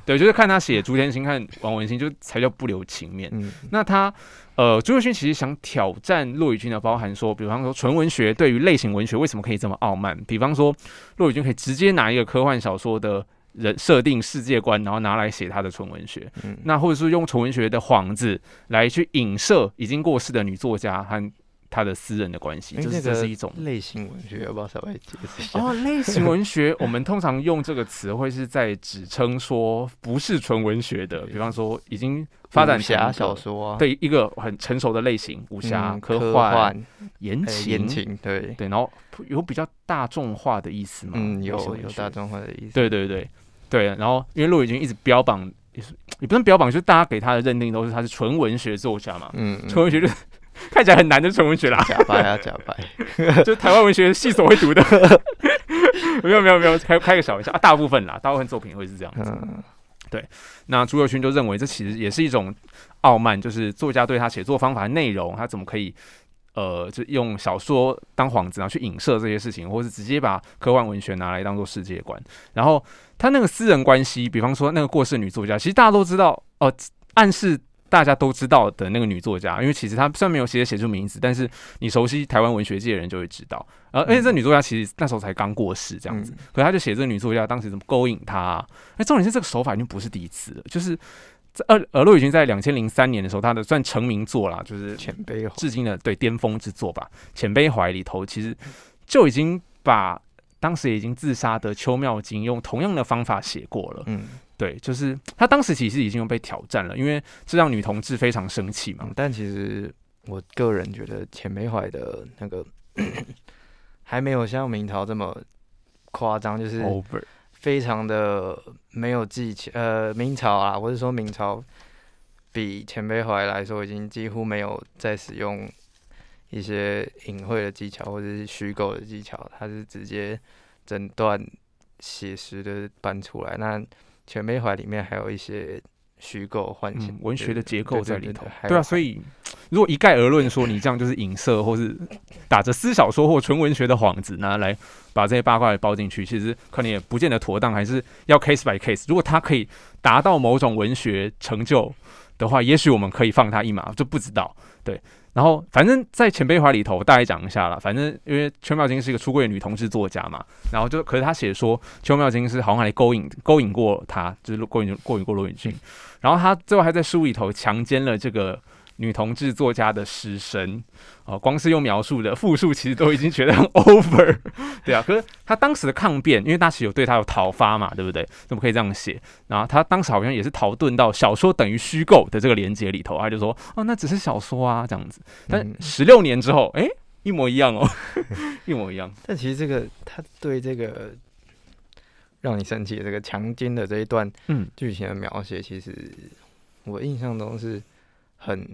对，就是看他写朱天心，看王文兴，就才叫不留情面。那他，呃，朱友勋其实想挑战骆宇军的，包含说，比方说纯文学对于类型文学为什么可以这么傲慢？比方说，骆宇军可以直接拿一个科幻小说的。人设定世界观，然后拿来写他的纯文学，那或者是用纯文学的幌子来去影射已经过世的女作家和他的私人的关系，就是这是一种类型文学，要不要稍微解释一下？哦，类型文学，我们通常用这个词会是在指称说不是纯文学的，比方说已经发展侠小说，对一个很成熟的类型，武侠、科幻、言情、言情，对对，然后有比较大众化的意思嘛？嗯，有有大众化的意思，对对对。对，然后因为陆羽军一直标榜，也是也不能标榜，就是大家给他的认定都是他是纯文学作家嘛。嗯，纯文学就 (laughs) 看起来很难的纯文学啦，假白啊假白，(laughs) 就台湾文学系所会读的。(laughs) 没有没有没有，开开个小玩笑啊，大部分啦，大部分作品会是这样子。对，那朱友勋就认为这其实也是一种傲慢，就是作家对他写作方法、内容，他怎么可以。呃，就用小说当幌子，然后去影射这些事情，或是直接把科幻文学拿来当做世界观。然后他那个私人关系，比方说那个过世女作家，其实大家都知道，哦，暗示大家都知道的那个女作家，因为其实她虽然没有写写出名字，但是你熟悉台湾文学界的人就会知道。而而且这女作家其实那时候才刚过世，这样子，可她就写这个女作家当时怎么勾引她。那，重点是这个手法已经不是第一次了，就是。呃，尔洛已经在两千零三年的时候，她的算成名作啦，就是《浅杯至今的对巅峰之作吧，《浅杯怀》里头其实就已经把当时已经自杀的邱妙金用同样的方法写过了。嗯，对，就是他当时其实已经被挑战了，因为这让女同志非常生气嘛。但其实我个人觉得《浅杯怀》的那个还没有像明朝这么夸张，就是 over。非常的没有技巧，呃，明朝啊，或者说明朝比前辈怀来说，已经几乎没有在使用一些隐晦的技巧或者是虚构的技巧，他是直接整段写实的搬出来。那前辈怀里面还有一些。虚构幻想，文学的结构在里头。对啊，所以如果一概而论说你这样就是影射，或是打着私小说或纯文学的幌子拿来把这些八卦包进去，其实可能也不见得妥当，还是要 case by case。如果他可以达到某种文学成就的话，也许我们可以放他一马，就不知道。对。然后，反正在前辈怀里头，大概讲一下了。反正因为邱妙金是一个出柜女同志作家嘛，然后就可是他写说邱妙金是好像还勾引勾引过他，就是勾引勾引过罗允俊，然后他最后还在书里头强奸了这个。女同志作家的师生，哦，光是用描述的 (laughs) 复述，其实都已经觉得很 over，(laughs) 对啊。可是他当时的抗辩，因为大齐有对他有讨伐嘛，对不对？怎么可以这样写？然后他当时好像也是逃遁到小说等于虚构的这个连接里头，他就说：“哦，那只是小说啊，这样子。”但十六年之后，哎，一模一样哦，(laughs) 一模一样。但其实这个他对这个让你生气的这个强奸的这一段嗯剧情的描写，其实我印象中是很。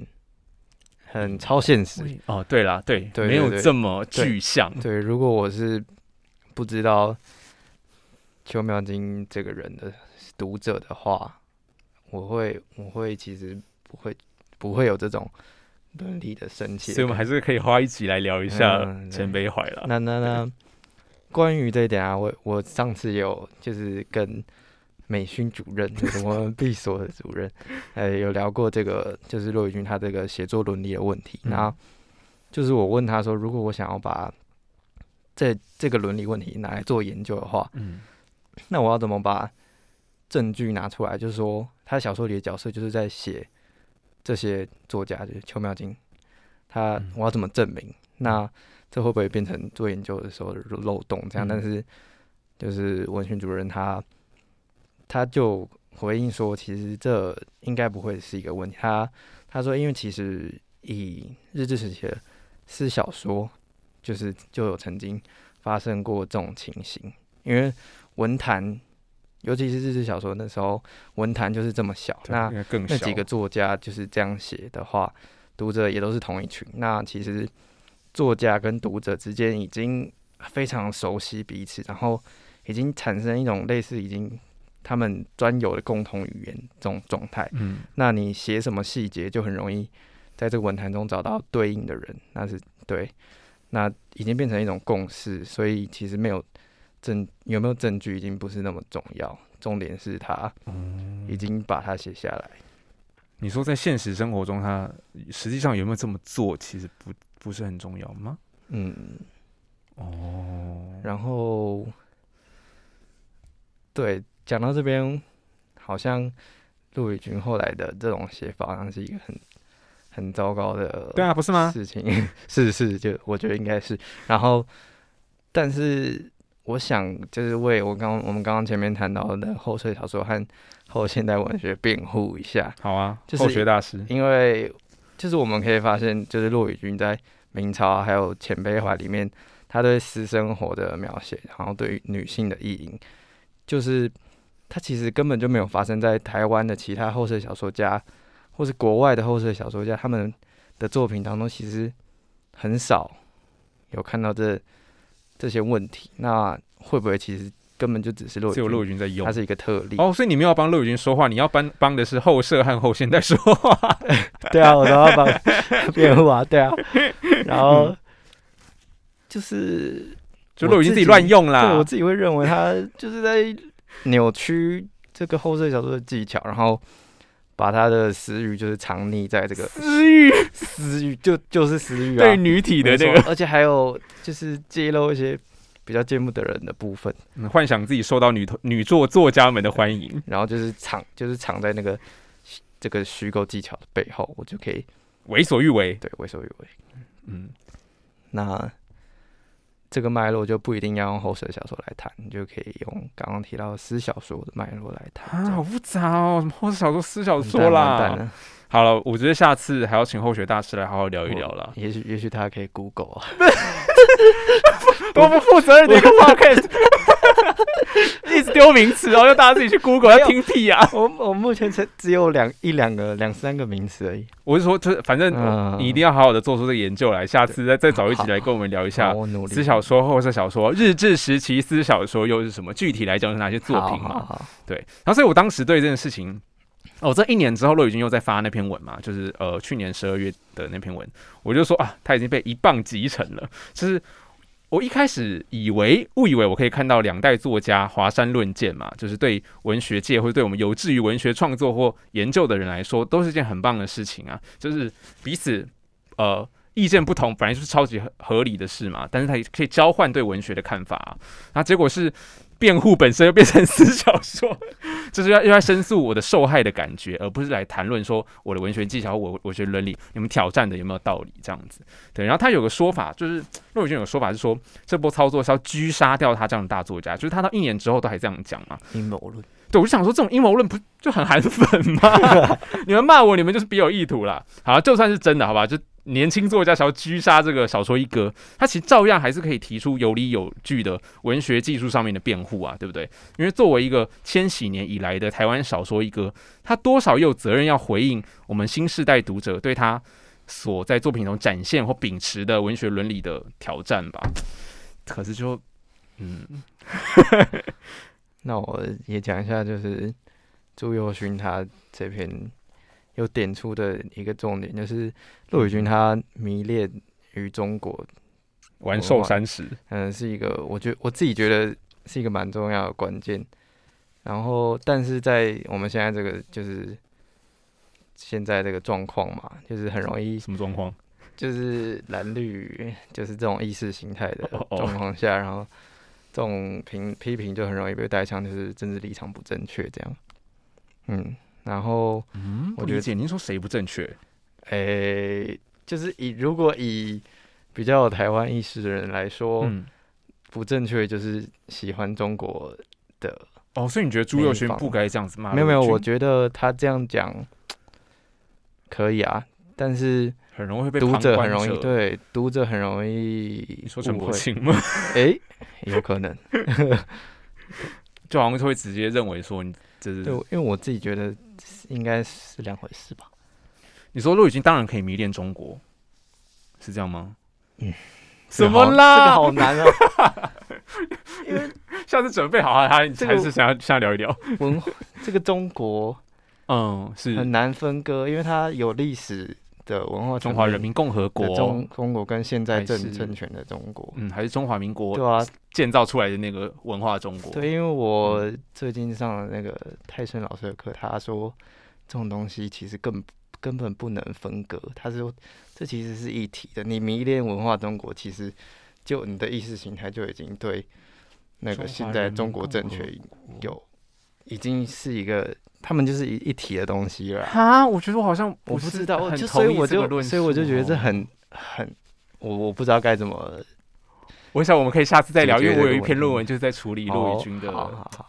很超现实哦，对啦，对，没有这么具象。对，如果我是不知道邱妙金这个人的读者的话，我会，我会其实不会，不会有这种伦理的生气。所以我们还是可以花一集来聊一下陈北怀了。那那那，关于这一点啊，我我上次有就是跟。美勋主任，(laughs) 我们闭所的主任，呃，有聊过这个，就是骆宇军他这个写作伦理的问题。然后，就是我问他说，如果我想要把这这个伦理问题拿来做研究的话，嗯，那我要怎么把证据拿出来？就是说，他小说里的角色就是在写这些作家，就是邱妙金，他我要怎么证明？那这会不会变成做研究的时候的漏洞？这样，但是就是文勋主任他。他就回应说：“其实这应该不会是一个问题。”他他说：“因为其实以日治时期的是小说，就是就有曾经发生过这种情形。因为文坛，尤其是日治小说那时候，文坛就是这么小。那那几个作家就是这样写的话，读者也都是同一群。那其实作家跟读者之间已经非常熟悉彼此，然后已经产生一种类似已经。”他们专有的共同语言这种状态，嗯，那你写什么细节就很容易在在这个文坛中找到对应的人，那是对，那已经变成一种共识，所以其实没有证有没有证据已经不是那么重要，重点是他已经把它写下来。你说在现实生活中，他实际上有没有这么做，其实不不是很重要吗？嗯，哦，然后对，讲到这边，好像陆羽君后来的这种写法，好像是一个很很糟糕的，对啊，不是吗？事情 (laughs) 是是，就我觉得应该是。然后，但是我想，就是为我刚我们刚刚前面谈到的后设小说和。后现代文学辩护一下，好啊，后学大师。因为就是我们可以发现，就是陆羽君在明朝还有前辈话里面，他对私生活的描写，然后对于女性的意淫，就是他其实根本就没有发生在台湾的其他后世小说家，或是国外的后世小说家他们的作品当中，其实很少有看到这这些问题。那会不会其实？根本就只是陆，只有陆宇军在用，它是一个特例。哦，所以你没有帮陆宇军说话，你要帮帮的是后设和后现代说话。(laughs) 对啊，我都要帮 (laughs) 辩护啊，对啊。(laughs) 然后就是，就陆宇军自己乱用啦。我自己会认为他就是在扭曲这个后设小说的技巧，然后把他的私欲就是藏匿在这个私欲，私欲就就是私欲啊，对女体的这个，而且还有就是揭露一些。比较见不得人的部分，幻想自己受到女头女作作家们的欢迎，然后就是藏就是藏在那个这个虚构技巧的背后，我就可以为所欲为。对，为所欲为。嗯，那这个脉络就不一定要用后世的小说来谈，你就可以用刚刚提到的私小说的脉络来谈。啊，好复杂哦，什么后世小说、私小说啦。好了，我觉得下次还要请后学大师来好好聊一聊了。也许，也许他可以 Google 啊。多不负责任的一个 podcast，(laughs) 一直丢名词，然后要大家自己去 Google 要听屁啊！我我目前才只有两一两个两三个名词而已。我是说，就是反正你一定要好好的做出这个研究来，下次再再找一集来跟我们聊一下私小说或者是小说日治时期私小说又是什么？具体来讲是哪些作品嘛？对。然后，所以我当时对这件事情。哦，这一年之后，骆宇军又在发那篇文嘛，就是呃去年十二月的那篇文，我就说啊，他已经被一棒击沉了。就是我一开始以为误以为我可以看到两代作家华山论剑嘛，就是对文学界或者对我们有志于文学创作或研究的人来说，都是一件很棒的事情啊。就是彼此呃意见不同，本来就是超级合理的事嘛。但是他也可以交换对文学的看法啊，那结果是。辩护本身又变成私小说，(laughs) 就是要又要申诉我的受害的感觉，而不是来谈论说我的文学技巧、我我学伦理，你们挑战的有没有道理这样子？对，然后他有个说法，就是陆宇轩有说法是说，这波操作是要狙杀掉他这样的大作家，就是他到一年之后都还这样讲嘛？阴谋论。对，我就想说，这种阴谋论不就很含粉吗？你们骂我，你们就是别有意图啦。好，就算是真的，好吧，就。年轻作家想要狙杀这个小说一哥，他其实照样还是可以提出有理有据的文学技术上面的辩护啊，对不对？因为作为一个千禧年以来的台湾小说一哥，他多少有责任要回应我们新时代读者对他所在作品中展现或秉持的文学伦理的挑战吧。可是就，嗯，那我也讲一下，就是朱佑勋他这篇。有点出的一个重点就是，陆宇军他迷恋于中国玩寿山石，嗯，是一个我觉我自己觉得是一个蛮重要的关键。然后，但是在我们现在这个就是现在这个状况嘛，就是很容易什么状况？(laughs) 就是蓝绿就是这种意识形态的状况下，然后这种评批评就很容易被带上就是政治立场不正确这样，嗯。然后，嗯，我理解您说谁不正确？诶，就是以如果以比较有台湾意识的人来说，不正确就是喜欢中国的哦。所以你觉得朱佑勋不该这样子骂？没有没有，我觉得他这样讲可以啊，但是很容易被读者很容易对读者很容易说陈柏青吗？哎，有可能 (laughs) (laughs) 就好像会直接认为说你这是对，因为我自己觉得。应该是两回事吧？你说陆羽金当然可以迷恋中国，是这样吗？嗯，(laughs) 怎么啦？这个好难啊！(laughs) 因为下次准备好啊，他还是想要想聊一聊文这个中国，嗯，是很难分割，因为它有历史的文化，中华人民共和国中中国跟现在政政权的中国，嗯，还是中华民国对啊建造出来的那个文化中国。对，因为我最近上了那个泰森老师的课，他说这种东西其实更根本不能分割，他说这其实是一体的。你迷恋文化中国，其实就你的意识形态就已经对那个现在中国政权有已经是一个。他们就是一一体的东西了。哈，我觉得我好像我不知道，我就所以我就所以我就觉得这很很，我我不知道该怎么。我想我们可以下次再聊，因为我有一篇论文就是在处理骆以军的，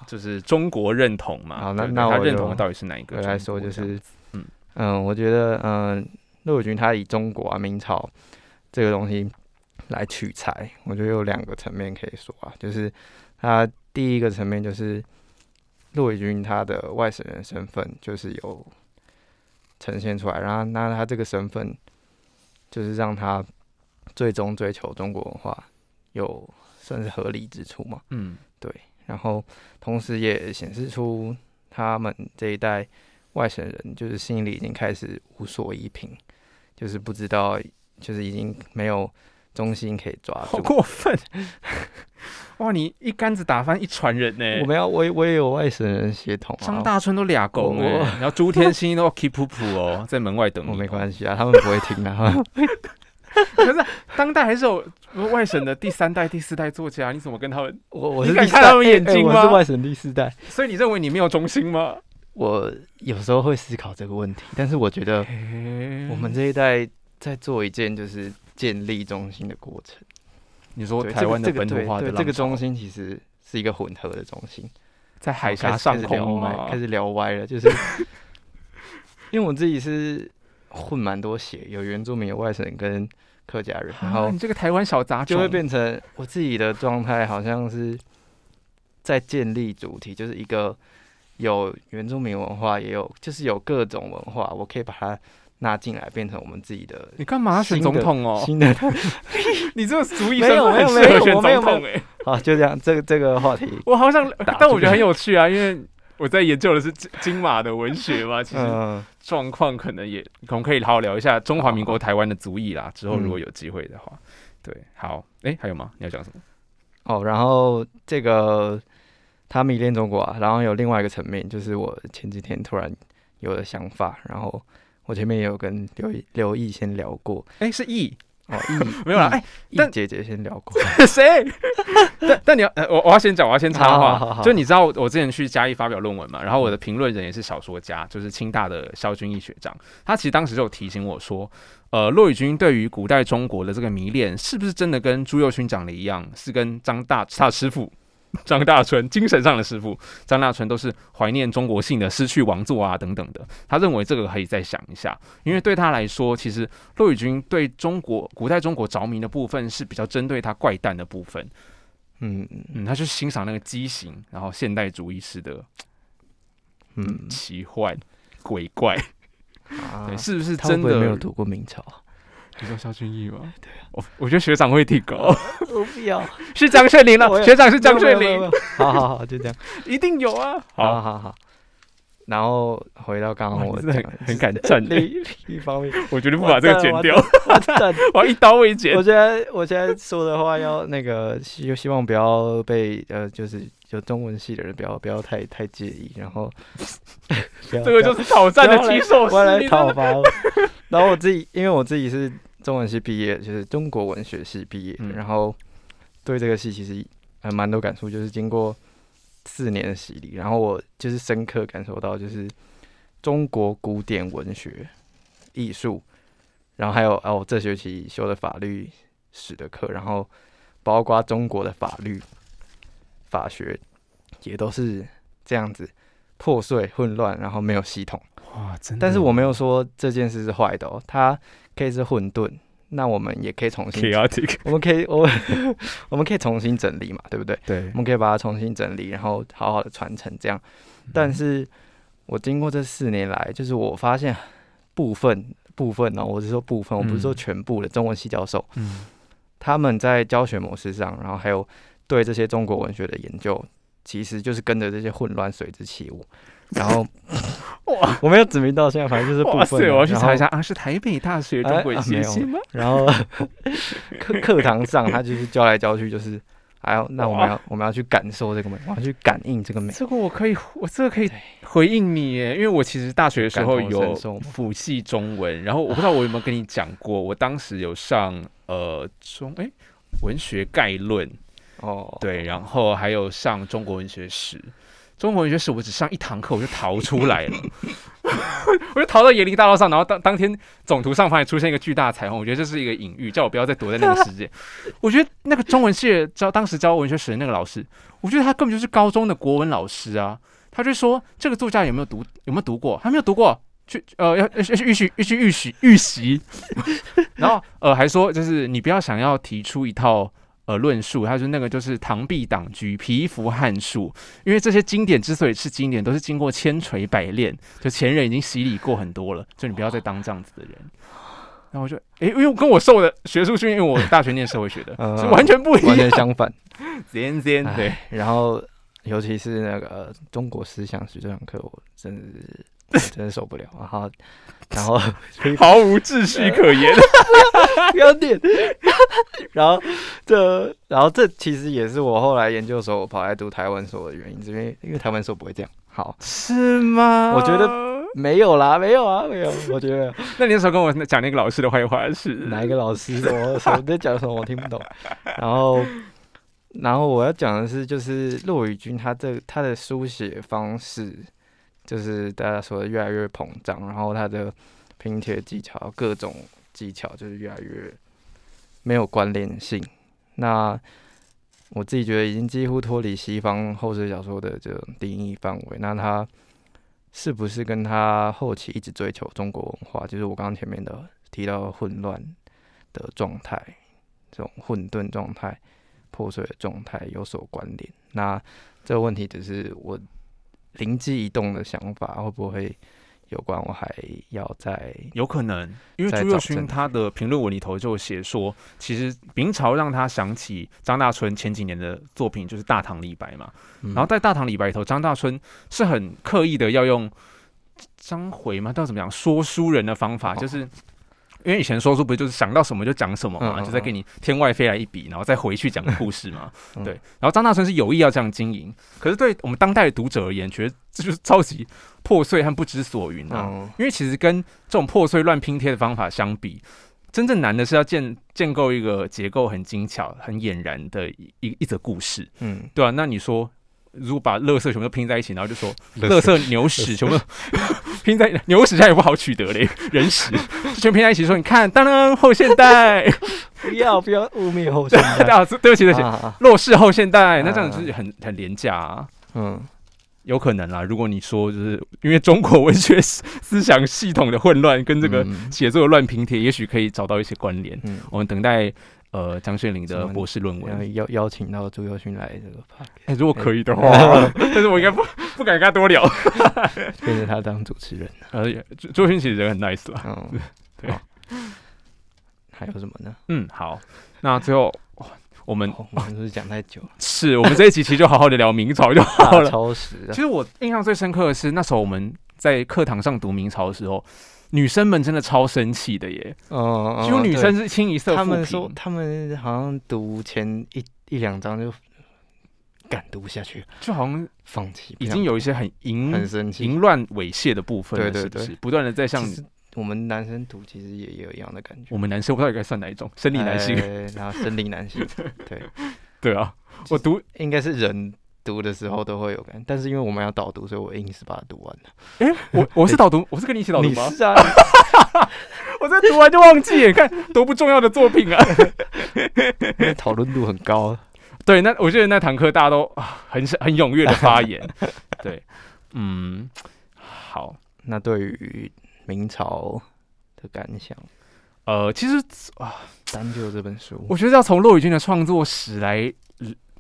就是中国认同嘛。好，那那他认同的到底是哪一个？来说就是，嗯嗯，我觉得嗯，骆以军他以中国啊明朝这个东西来取材，我觉得有两个层面可以说啊，就是他第一个层面就是。骆伟军他的外省人身份就是有呈现出来，然后那他这个身份就是让他最终追求中国文化有算是合理之处嘛？嗯，对。然后同时也显示出他们这一代外省人就是心里已经开始无所依凭，就是不知道，就是已经没有中心可以抓住。好过分！(laughs) 哇，你一竿子打翻一船人呢！我们要，我我也有外省人血统啊。张大春都俩公哎，然后朱天心都 keep 普普哦，在门外等我。没关系啊，他们不会听的。(laughs) 可是当代还是有外省的第三代、第四代作家，你怎么跟他们？我我是你看他们眼睛吗？我是外省第四代，所以你认为你没有中心吗？我有时候会思考这个问题，但是我觉得我们这一代在做一件就是建立中心的过程。你说台湾的本土化的这个中心其实是一个混合的中心，在海峡上空开始聊歪了，就是 (laughs) 因为我自己是混蛮多血，有原住民、有外省人跟客家人，然后你这个台湾小杂就会变成我自己的状态，好像是在建立主题，就是一个有原住民文化，也有就是有各种文化，我可以把它。纳进来变成我们自己的，你干嘛选总统哦？新的，(laughs) 你这个主意 (laughs) 没有没有没有选总统哎。好，就这样，这个这个话题，(laughs) 我好想，但我觉得很有趣啊，因为我在研究的是金金马的文学嘛，其实状况可能也，我们可以好好聊一下中华民国台湾的族裔啦。之后如果有机会的话，对，好，哎，还有吗？你要讲什么？哦，然后这个他迷恋中国啊，然后有另外一个层面，就是我前几天突然有了想法，然后。我前面也有跟刘刘毅先聊过，哎，是毅哦，毅 (laughs) 没有啦，哎，毅姐姐先聊过，(laughs) 谁？(laughs) 但但你要，呃我我要先讲，我要先插话，就你知道，我之前去嘉义发表论文嘛，然后我的评论人也是小说家，就是清大的肖军义学长，他其实当时就有提醒我说，呃，骆以军对于古代中国的这个迷恋，是不是真的跟朱佑勋讲的一样，是跟张大他师傅？(laughs) 张大春精神上的师傅，张大春都是怀念中国性的失去王座啊等等的。他认为这个可以再想一下，因为对他来说，其实骆以军对中国古代中国着迷的部分是比较针对他怪诞的部分。嗯嗯，他就欣赏那个畸形，然后现代主义式的，嗯，奇幻鬼怪。对，是不是真的没有读过明朝？你说肖俊义吗？对啊，我我觉得学长会提高。(laughs) 我不要，(laughs) 是张翠玲了。学长是张翠玲。好好好，就这样，(laughs) 一定有啊。好好好。然后回到刚刚我很很敢站的一方面，我绝对不把这个剪掉。我一刀未剪。我现在我现在说的话要那个希希望不要被呃，就是有中文系的人不要不要太太介意。然后 (laughs) 这个就是挑战的起手式，来讨伐。(laughs) 然后我自己，因为我自己是中文系毕业，就是中国文学系毕业，然后对这个系其实还蛮多感触，就是经过。四年的洗礼，然后我就是深刻感受到，就是中国古典文学、艺术，然后还有哦，这学期修的法律史的课，然后包括中国的法律、法学，也都是这样子破碎、混乱，然后没有系统。哇，真的！但是我没有说这件事是坏的哦，它可以是混沌。那我们也可以重新，(laughs) 我们可以我 (laughs) 我们可以重新整理嘛，对不对？对，我们可以把它重新整理，然后好好的传承这样。但是我经过这四年来，就是我发现部分部分呢，我是说部分，我不是说全部的中文系教授，嗯，他们在教学模式上，然后还有对这些中国文学的研究，其实就是跟着这些混乱随之起舞。然后，(laughs) 哇，我没有指名道姓，反正就是部分。我要去查一下啊，是台北大学中国系吗？然后课课堂上他就是教来教去，就是还有那我们要我们要去感受这个美，我要去感应这个美。这个我可以，我这个可以回应你耶，因为我其实大学的时候有辅系中文，然后我不知道我有没有跟你讲过，我当时有上呃中哎文学概论哦，对，然后还有上中国文学史。中国文学史我只上一堂课我就逃出来了，(laughs) 我就逃到椰林大道上，然后当当天总图上方也出现一个巨大的彩虹，我觉得这是一个隐喻，叫我不要再躲在那个世界。(laughs) 我觉得那个中文系教当时教文学史的那个老师，我觉得他根本就是高中的国文老师啊。他就说这个作家有没有读有没有读过？他没有读过，去呃要要去预习预习预习预习，(laughs) 然后呃还说就是你不要想要提出一套。呃，论述，他说那个就是螳臂挡车、蚍蜉撼树，因为这些经典之所以是经典，都是经过千锤百炼，就前人已经洗礼过很多了，就你不要再当这样子的人。然后我就，哎，因为跟我受的学术训练，因为我大学念社会学的，是完全不一样，完全相反。对，然后尤其是那个中国思想史这堂课，我真的是。真的受不了，然后，然后 (laughs) 毫无秩序可言，不要点。(laughs) 然后这，然后这其实也是我后来研究所我跑来读台湾所的原因，这边因为台湾所不会这样。好，是吗？我觉得没有啦，没有啊，没有。我觉得，(laughs) 那你那时候跟我讲那个老师的坏话是哪一个老师？我什么在讲什么？我听不懂。然后，然后我要讲的是，就是骆宇君他这他的书写方式。就是大家说的越来越膨胀，然后他的拼贴技巧、各种技巧就是越来越没有关联性。那我自己觉得已经几乎脱离西方后世小说的这种定义范围。那他是不是跟他后期一直追求中国文化，就是我刚刚前面的提到混乱的状态、这种混沌状态、破碎的状态有所关联？那这个问题只是我。灵机一动的想法会不会有关？我还要再有可能，因为朱佑勋他的评论文里头就写说，其实明朝让他想起张大春前几年的作品，就是《大唐李白》嘛。然后在《大唐李白》里头，张大春是很刻意的要用章回嘛，到怎么讲说书人的方法，就是。因为以前说书不就是想到什么就讲什么嘛，就在给你天外飞来一笔，然后再回去讲故事嘛。对，然后张大春是有意要这样经营，可是对我们当代的读者而言，觉得这就是超级破碎和不知所云啊。因为其实跟这种破碎乱拼贴的方法相比，真正难的是要建建构一个结构很精巧、很俨然的一一则故事。嗯，对啊，那你说？如果把乐色全部都拼在一起，然后就说乐色牛屎全部 (laughs) 拼在牛屎，现在也不好取得嘞，人屎全拼在一起，说你看，当当后现代，(laughs) 不要不要污蔑后现代，(laughs) 对不起对不起，弱势后现代，那这样就是很很廉价啊，嗯，有可能啦。如果你说就是因为中国文学思想系统的混乱跟这个写作的乱拼贴，也许可以找到一些关联。嗯，我们等待。呃，张炫林的博士论文邀邀请到朱耀勋来这个拍，哎，如果可以的话，(laughs) 但是我应该不不敢跟他多聊，跟着他当主持人。(laughs) 而且朱朱佑勋其实人很 nice 啦，嗯，(laughs) 对。还有什么呢？嗯，好，那最后我们我们是讲太久，是我们这一集其实就好好的聊明朝就好了。超时。其实我印象最深刻的是那时候我们在课堂上读明朝的时候。女生们真的超生气的耶！哦，几乎女生是清一色。他们说，他们好像读前一一两章就敢读不下去，就好像放弃，已经有一些很淫、很生气、淫乱猥亵的部分。对对对，不断的在向我们男生读，其实也也有一样的感觉。我们男生不知道应该算哪一种，生理男性，然后生理男性。对 (laughs) 对啊，我读应该是人。读的时候都会有感，但是因为我们要导读，所以我硬是把它读完了。哎，我 (laughs) 我是导读，我是跟你一起导读吗？是啊，(laughs) 我这读完就忘记，看多不重要的作品啊。(laughs) 讨论度很高，对，那我觉得那堂课大家都很很踊跃的发言。对，嗯，好，那对于明朝的感想，呃，其实啊，单就这本书，我觉得要从骆宇君的创作史来。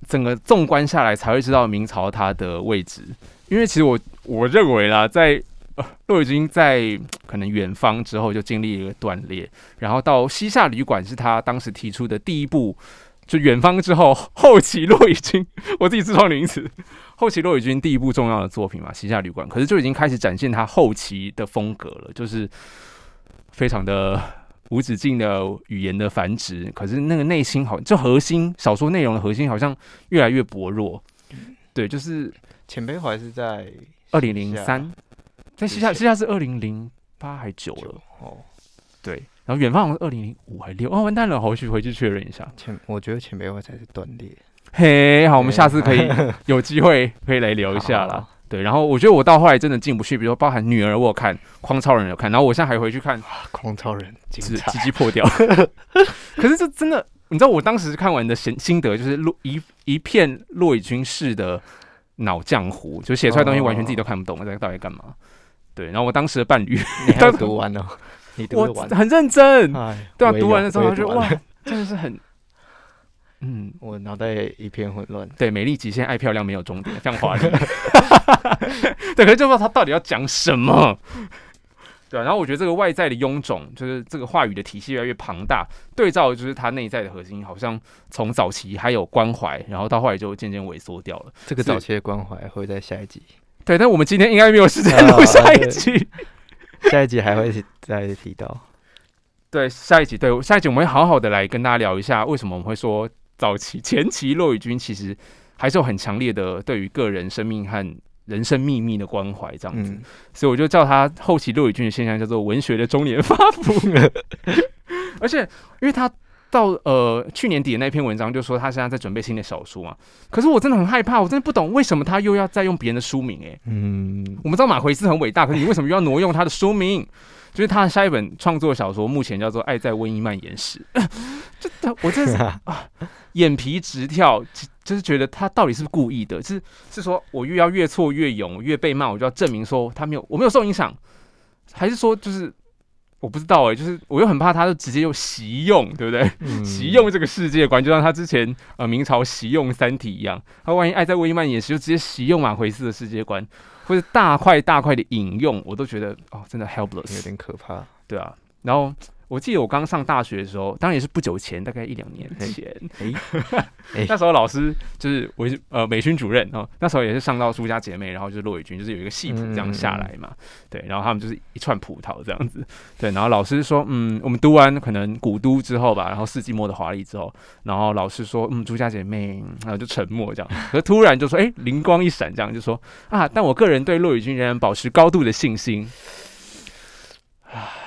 整个纵观下来，才会知道明朝它的位置。因为其实我我认为啦，在骆以军在可能远方之后，就经历一个断裂，然后到西夏旅馆是他当时提出的第一步。就远方之后，后期骆以军，我自己自创名词，后期骆以军第一部重要的作品嘛，《西夏旅馆》，可是就已经开始展现他后期的风格了，就是非常的无止境的语言的繁殖，可是那个内心好，就核心小说内容的核心好像越来越薄弱。对，就是浅悲怀是在二零零三，在西夏西夏是二零零八还九了哦，对。然后远方是二零零五还六哦，完蛋了，好，我去回去确认一下。前我觉得前辈怀才是断裂。嘿，好，我们下次可以 (laughs) 有机会可以来聊一下啦。对，然后我觉得我到后来真的进不去，比如说包含女儿我有看，狂超人有看，然后我现在还回去看狂超人，是鸡鸡破掉。(laughs) 可是这真的，你知道我当时看完的心心得就是落一一片骆以军式的脑浆糊，就写出来东西完全自己都看不懂，我在到底干嘛？对，然后我当时的伴侣，你还读完了。我很认真，对啊，读完的时候就哇，真的是很，嗯，我脑袋一片混乱。对，美丽极限，爱漂亮，没有终点，非常华丽。(laughs) 对，可是就不知道他到底要讲什么。对，然后我觉得这个外在的臃肿，就是这个话语的体系越来越庞大，对照就是他内在的核心，好像从早期还有关怀，然后到后来就渐渐萎缩掉了。这个早期的关怀会在下一集。对，但我们今天应该没有时间录下一集。下一集还会再提到，(laughs) 对，下一集对下一集我们会好好的来跟大家聊一下，为什么我们会说早期前期骆宇军其实还是有很强烈的对于个人生命和人生秘密的关怀这样子，所以我就叫他后期骆宇军的现象叫做文学的中年发福，(laughs) 而且因为他。到呃去年底的那篇文章就说他现在在准备新的小说嘛，可是我真的很害怕，我真的不懂为什么他又要再用别人的书名哎，嗯，我们知道马奎斯很伟大，可是你为什么又要挪用他的书名？就是他的下一本创作小说目前叫做《爱在瘟疫蔓延时》，(laughs) 就我真是 (laughs) 啊眼皮直跳，就是觉得他到底是不是故意的？是是说我越要越挫越勇，越被骂我就要证明说他没有我没有受影响，还是说就是？我不知道哎，就是我又很怕他就直接用习用，对不对？习用这个世界观，就像他之前呃明朝习用三体一样。他万一爱在瘟疫蔓延时就直接习用马奎斯的世界观，或者大块大块的引用，我都觉得哦，真的 helpless，有点可怕。对啊，然后。我记得我刚上大学的时候，当然也是不久前，大概一两年前。(laughs) 哎，那时候老师就是我呃美勋主任哦，那时候也是上到朱家姐妹，然后就是骆伟军，就是有一个戏谱这样下来嘛。对，然后他们就是一串葡萄这样子。对，然后老师说，嗯，我们读完可能古都之后吧，然后世纪末的华丽之后，然后老师说，嗯，朱家姐妹，然后就沉默这样。可是突然就说，哎，灵光一闪，这样就说啊，但我个人对骆伟军仍然保持高度的信心。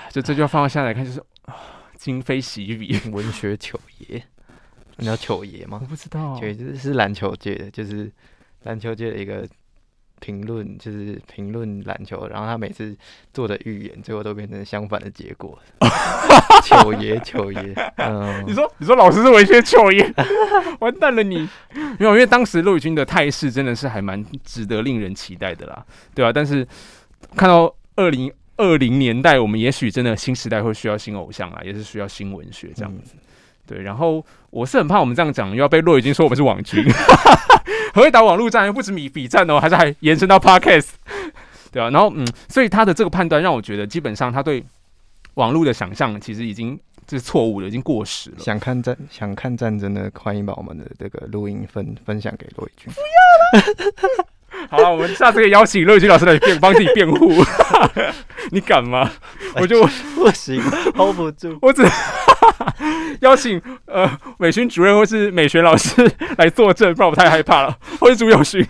啊。就这句话放到现在来看，就是啊，今非昔比，(laughs) 文学糗爷，你知道糗爷吗？我不知道，糗爷是篮球界的，就是篮球界的一个评论，就是评论篮球，然后他每次做的预言，最后都变成相反的结果。(laughs) 糗爷，糗爷，嗯，(laughs) 你说，你说老师是文学糗爷，完蛋了你，没有，因为当时陆宇军的态势真的是还蛮值得令人期待的啦，对吧？但是看到二零。二零年代，我们也许真的新时代会需要新偶像啊，也是需要新文学这样子。对，然后我是很怕我们这样讲，又要被骆已经说我们是网军，很会打网络战，又不止米比战哦，还是还延伸到 Podcast，对啊，然后嗯，所以他的这个判断让我觉得，基本上他对网络的想象其实已经是错误的，已经过时了。想看战想看战争的，欢迎把我们的这个录音分分享给骆已军。不要了。(laughs) 好了，我们下次可以邀请乐君老师来辩帮自己辩护，(laughs) 你敢吗？我就不行，hold 不住。(laughs) 我只邀请呃美巡主任或是美巡老师来作证，不然我太害怕了。或是朱友勋，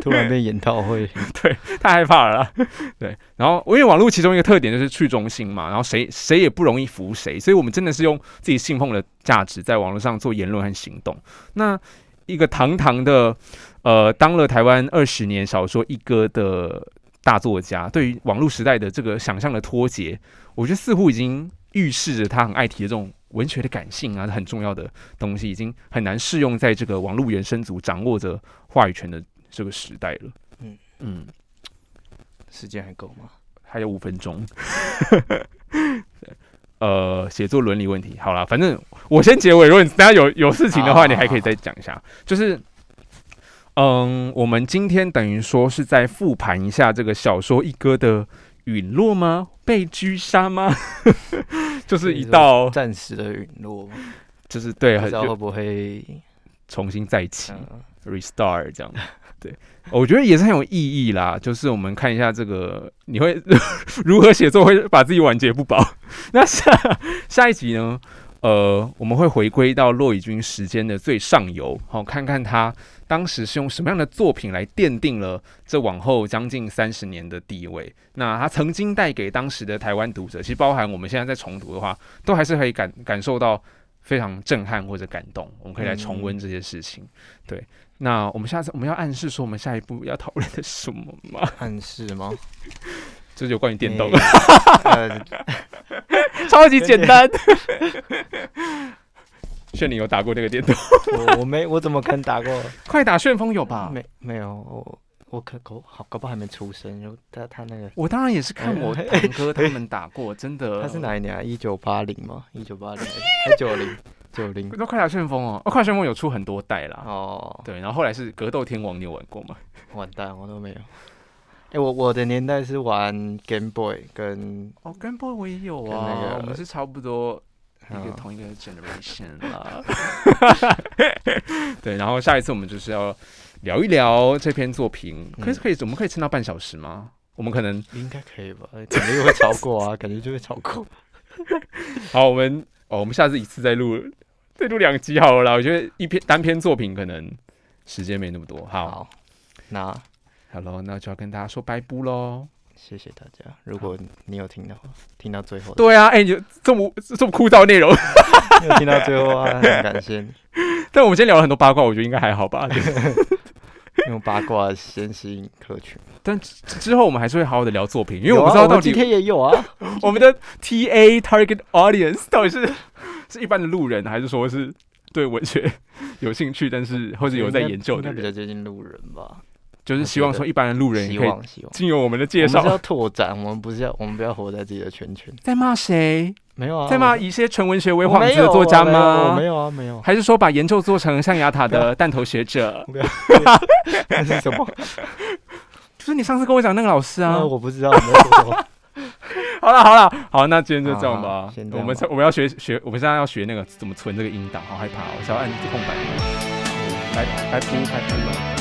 突然变研讨会，对，太害怕了。对，然后因为网络其中一个特点就是去中心嘛，然后谁谁也不容易服谁，所以我们真的是用自己信奉的价值在网络上做言论和行动。那一个堂堂的。呃，当了台湾二十年小说一哥的大作家，对于网络时代的这个想象的脱节，我觉得似乎已经预示着他很爱提的这种文学的感性啊，很重要的东西，已经很难适用在这个网络原生族掌握着话语权的这个时代了。嗯嗯，时间还够吗？还有五分钟。(laughs) 呃，写作伦理问题，好了，反正我先结尾。如果你大家有有事情的话，你还可以再讲一下，就是。嗯，我们今天等于说是在复盘一下这个小说一哥的陨落吗？被狙杀吗？(laughs) 就是一道暂时的陨落，就是对，不知道会不会重新再起，restart 这样。(laughs) 对，我觉得也是很有意义啦。就是我们看一下这个，你会 (laughs) 如何写作会把自己晚节不保？那下下一集呢？呃，我们会回归到骆以军时间的最上游，好看看他当时是用什么样的作品来奠定了这往后将近三十年的地位。那他曾经带给当时的台湾读者，其实包含我们现在在重读的话，都还是可以感感受到非常震撼或者感动。我们可以来重温这些事情。对，那我们下次我们要暗示说，我们下一步要讨论的什么吗？暗示吗？就是有关于电动，(laughs) (laughs) 超级简单。(laughs) 炫你有打过那个电动？我我没，我怎么可能打过？快打旋风有吧？没没有，我我可搞好搞不好还没出生。然后他他那个，我当然也是看我堂哥他们打过，真的。他是哪一年啊？一九八零吗？一九八零一九零九零？那快打旋风哦，快旋风有出很多代啦。哦，对，然后后来是格斗天王，你有玩过吗？完蛋，我都没有。哎，我我的年代是玩 Game Boy 跟哦 Game Boy 我也有啊，我们是差不多一个同一个 generation 啦。(laughs) 对，然后下一次我们就是要聊一聊这篇作品，可是可以，我们可以撑到半小时吗？我们可能应该可以吧，肯定会超过啊，(laughs) 感觉就会超过。(laughs) 好，我们哦，我们下次一次再录再录两集好了，我觉得一篇单篇作品可能时间没那么多。好，那。好喽，那就要跟大家说拜拜喽！谢谢大家。如果你有听到，听到最后，对啊，哎，你这么这么枯燥内容，(laughs) 有听到最后啊，很感谢你。(laughs) 但我们今天聊了很多八卦，我觉得应该还好吧。(laughs) 用八卦先吸引客群，但之后我们还是会好好的聊作品，因为我不知道到底今天也有啊。我们的 T A Target Audience 到底是是一般的路人，还是说是对文学有兴趣，但是或者有在研究的，比较接近路人吧。就是希望说，一般的路人希望希望经由我们的介绍，要拓展。我们不是要，我们不要活在自己的圈圈。在骂谁？没有啊。在骂一些纯文学为幌子的作家吗？没有啊，没有。还是说把研究做成象牙塔的 (laughs) 弹头学者？不要。(laughs) 那是什么？就是你上次跟我讲那个老师啊。我不知道。(laughs) 好了好了，好，那今天就这样吧。我们我们要学学，我们现在要学那个怎么存这个音档，好害怕，我想要按空白。来来，不开开了。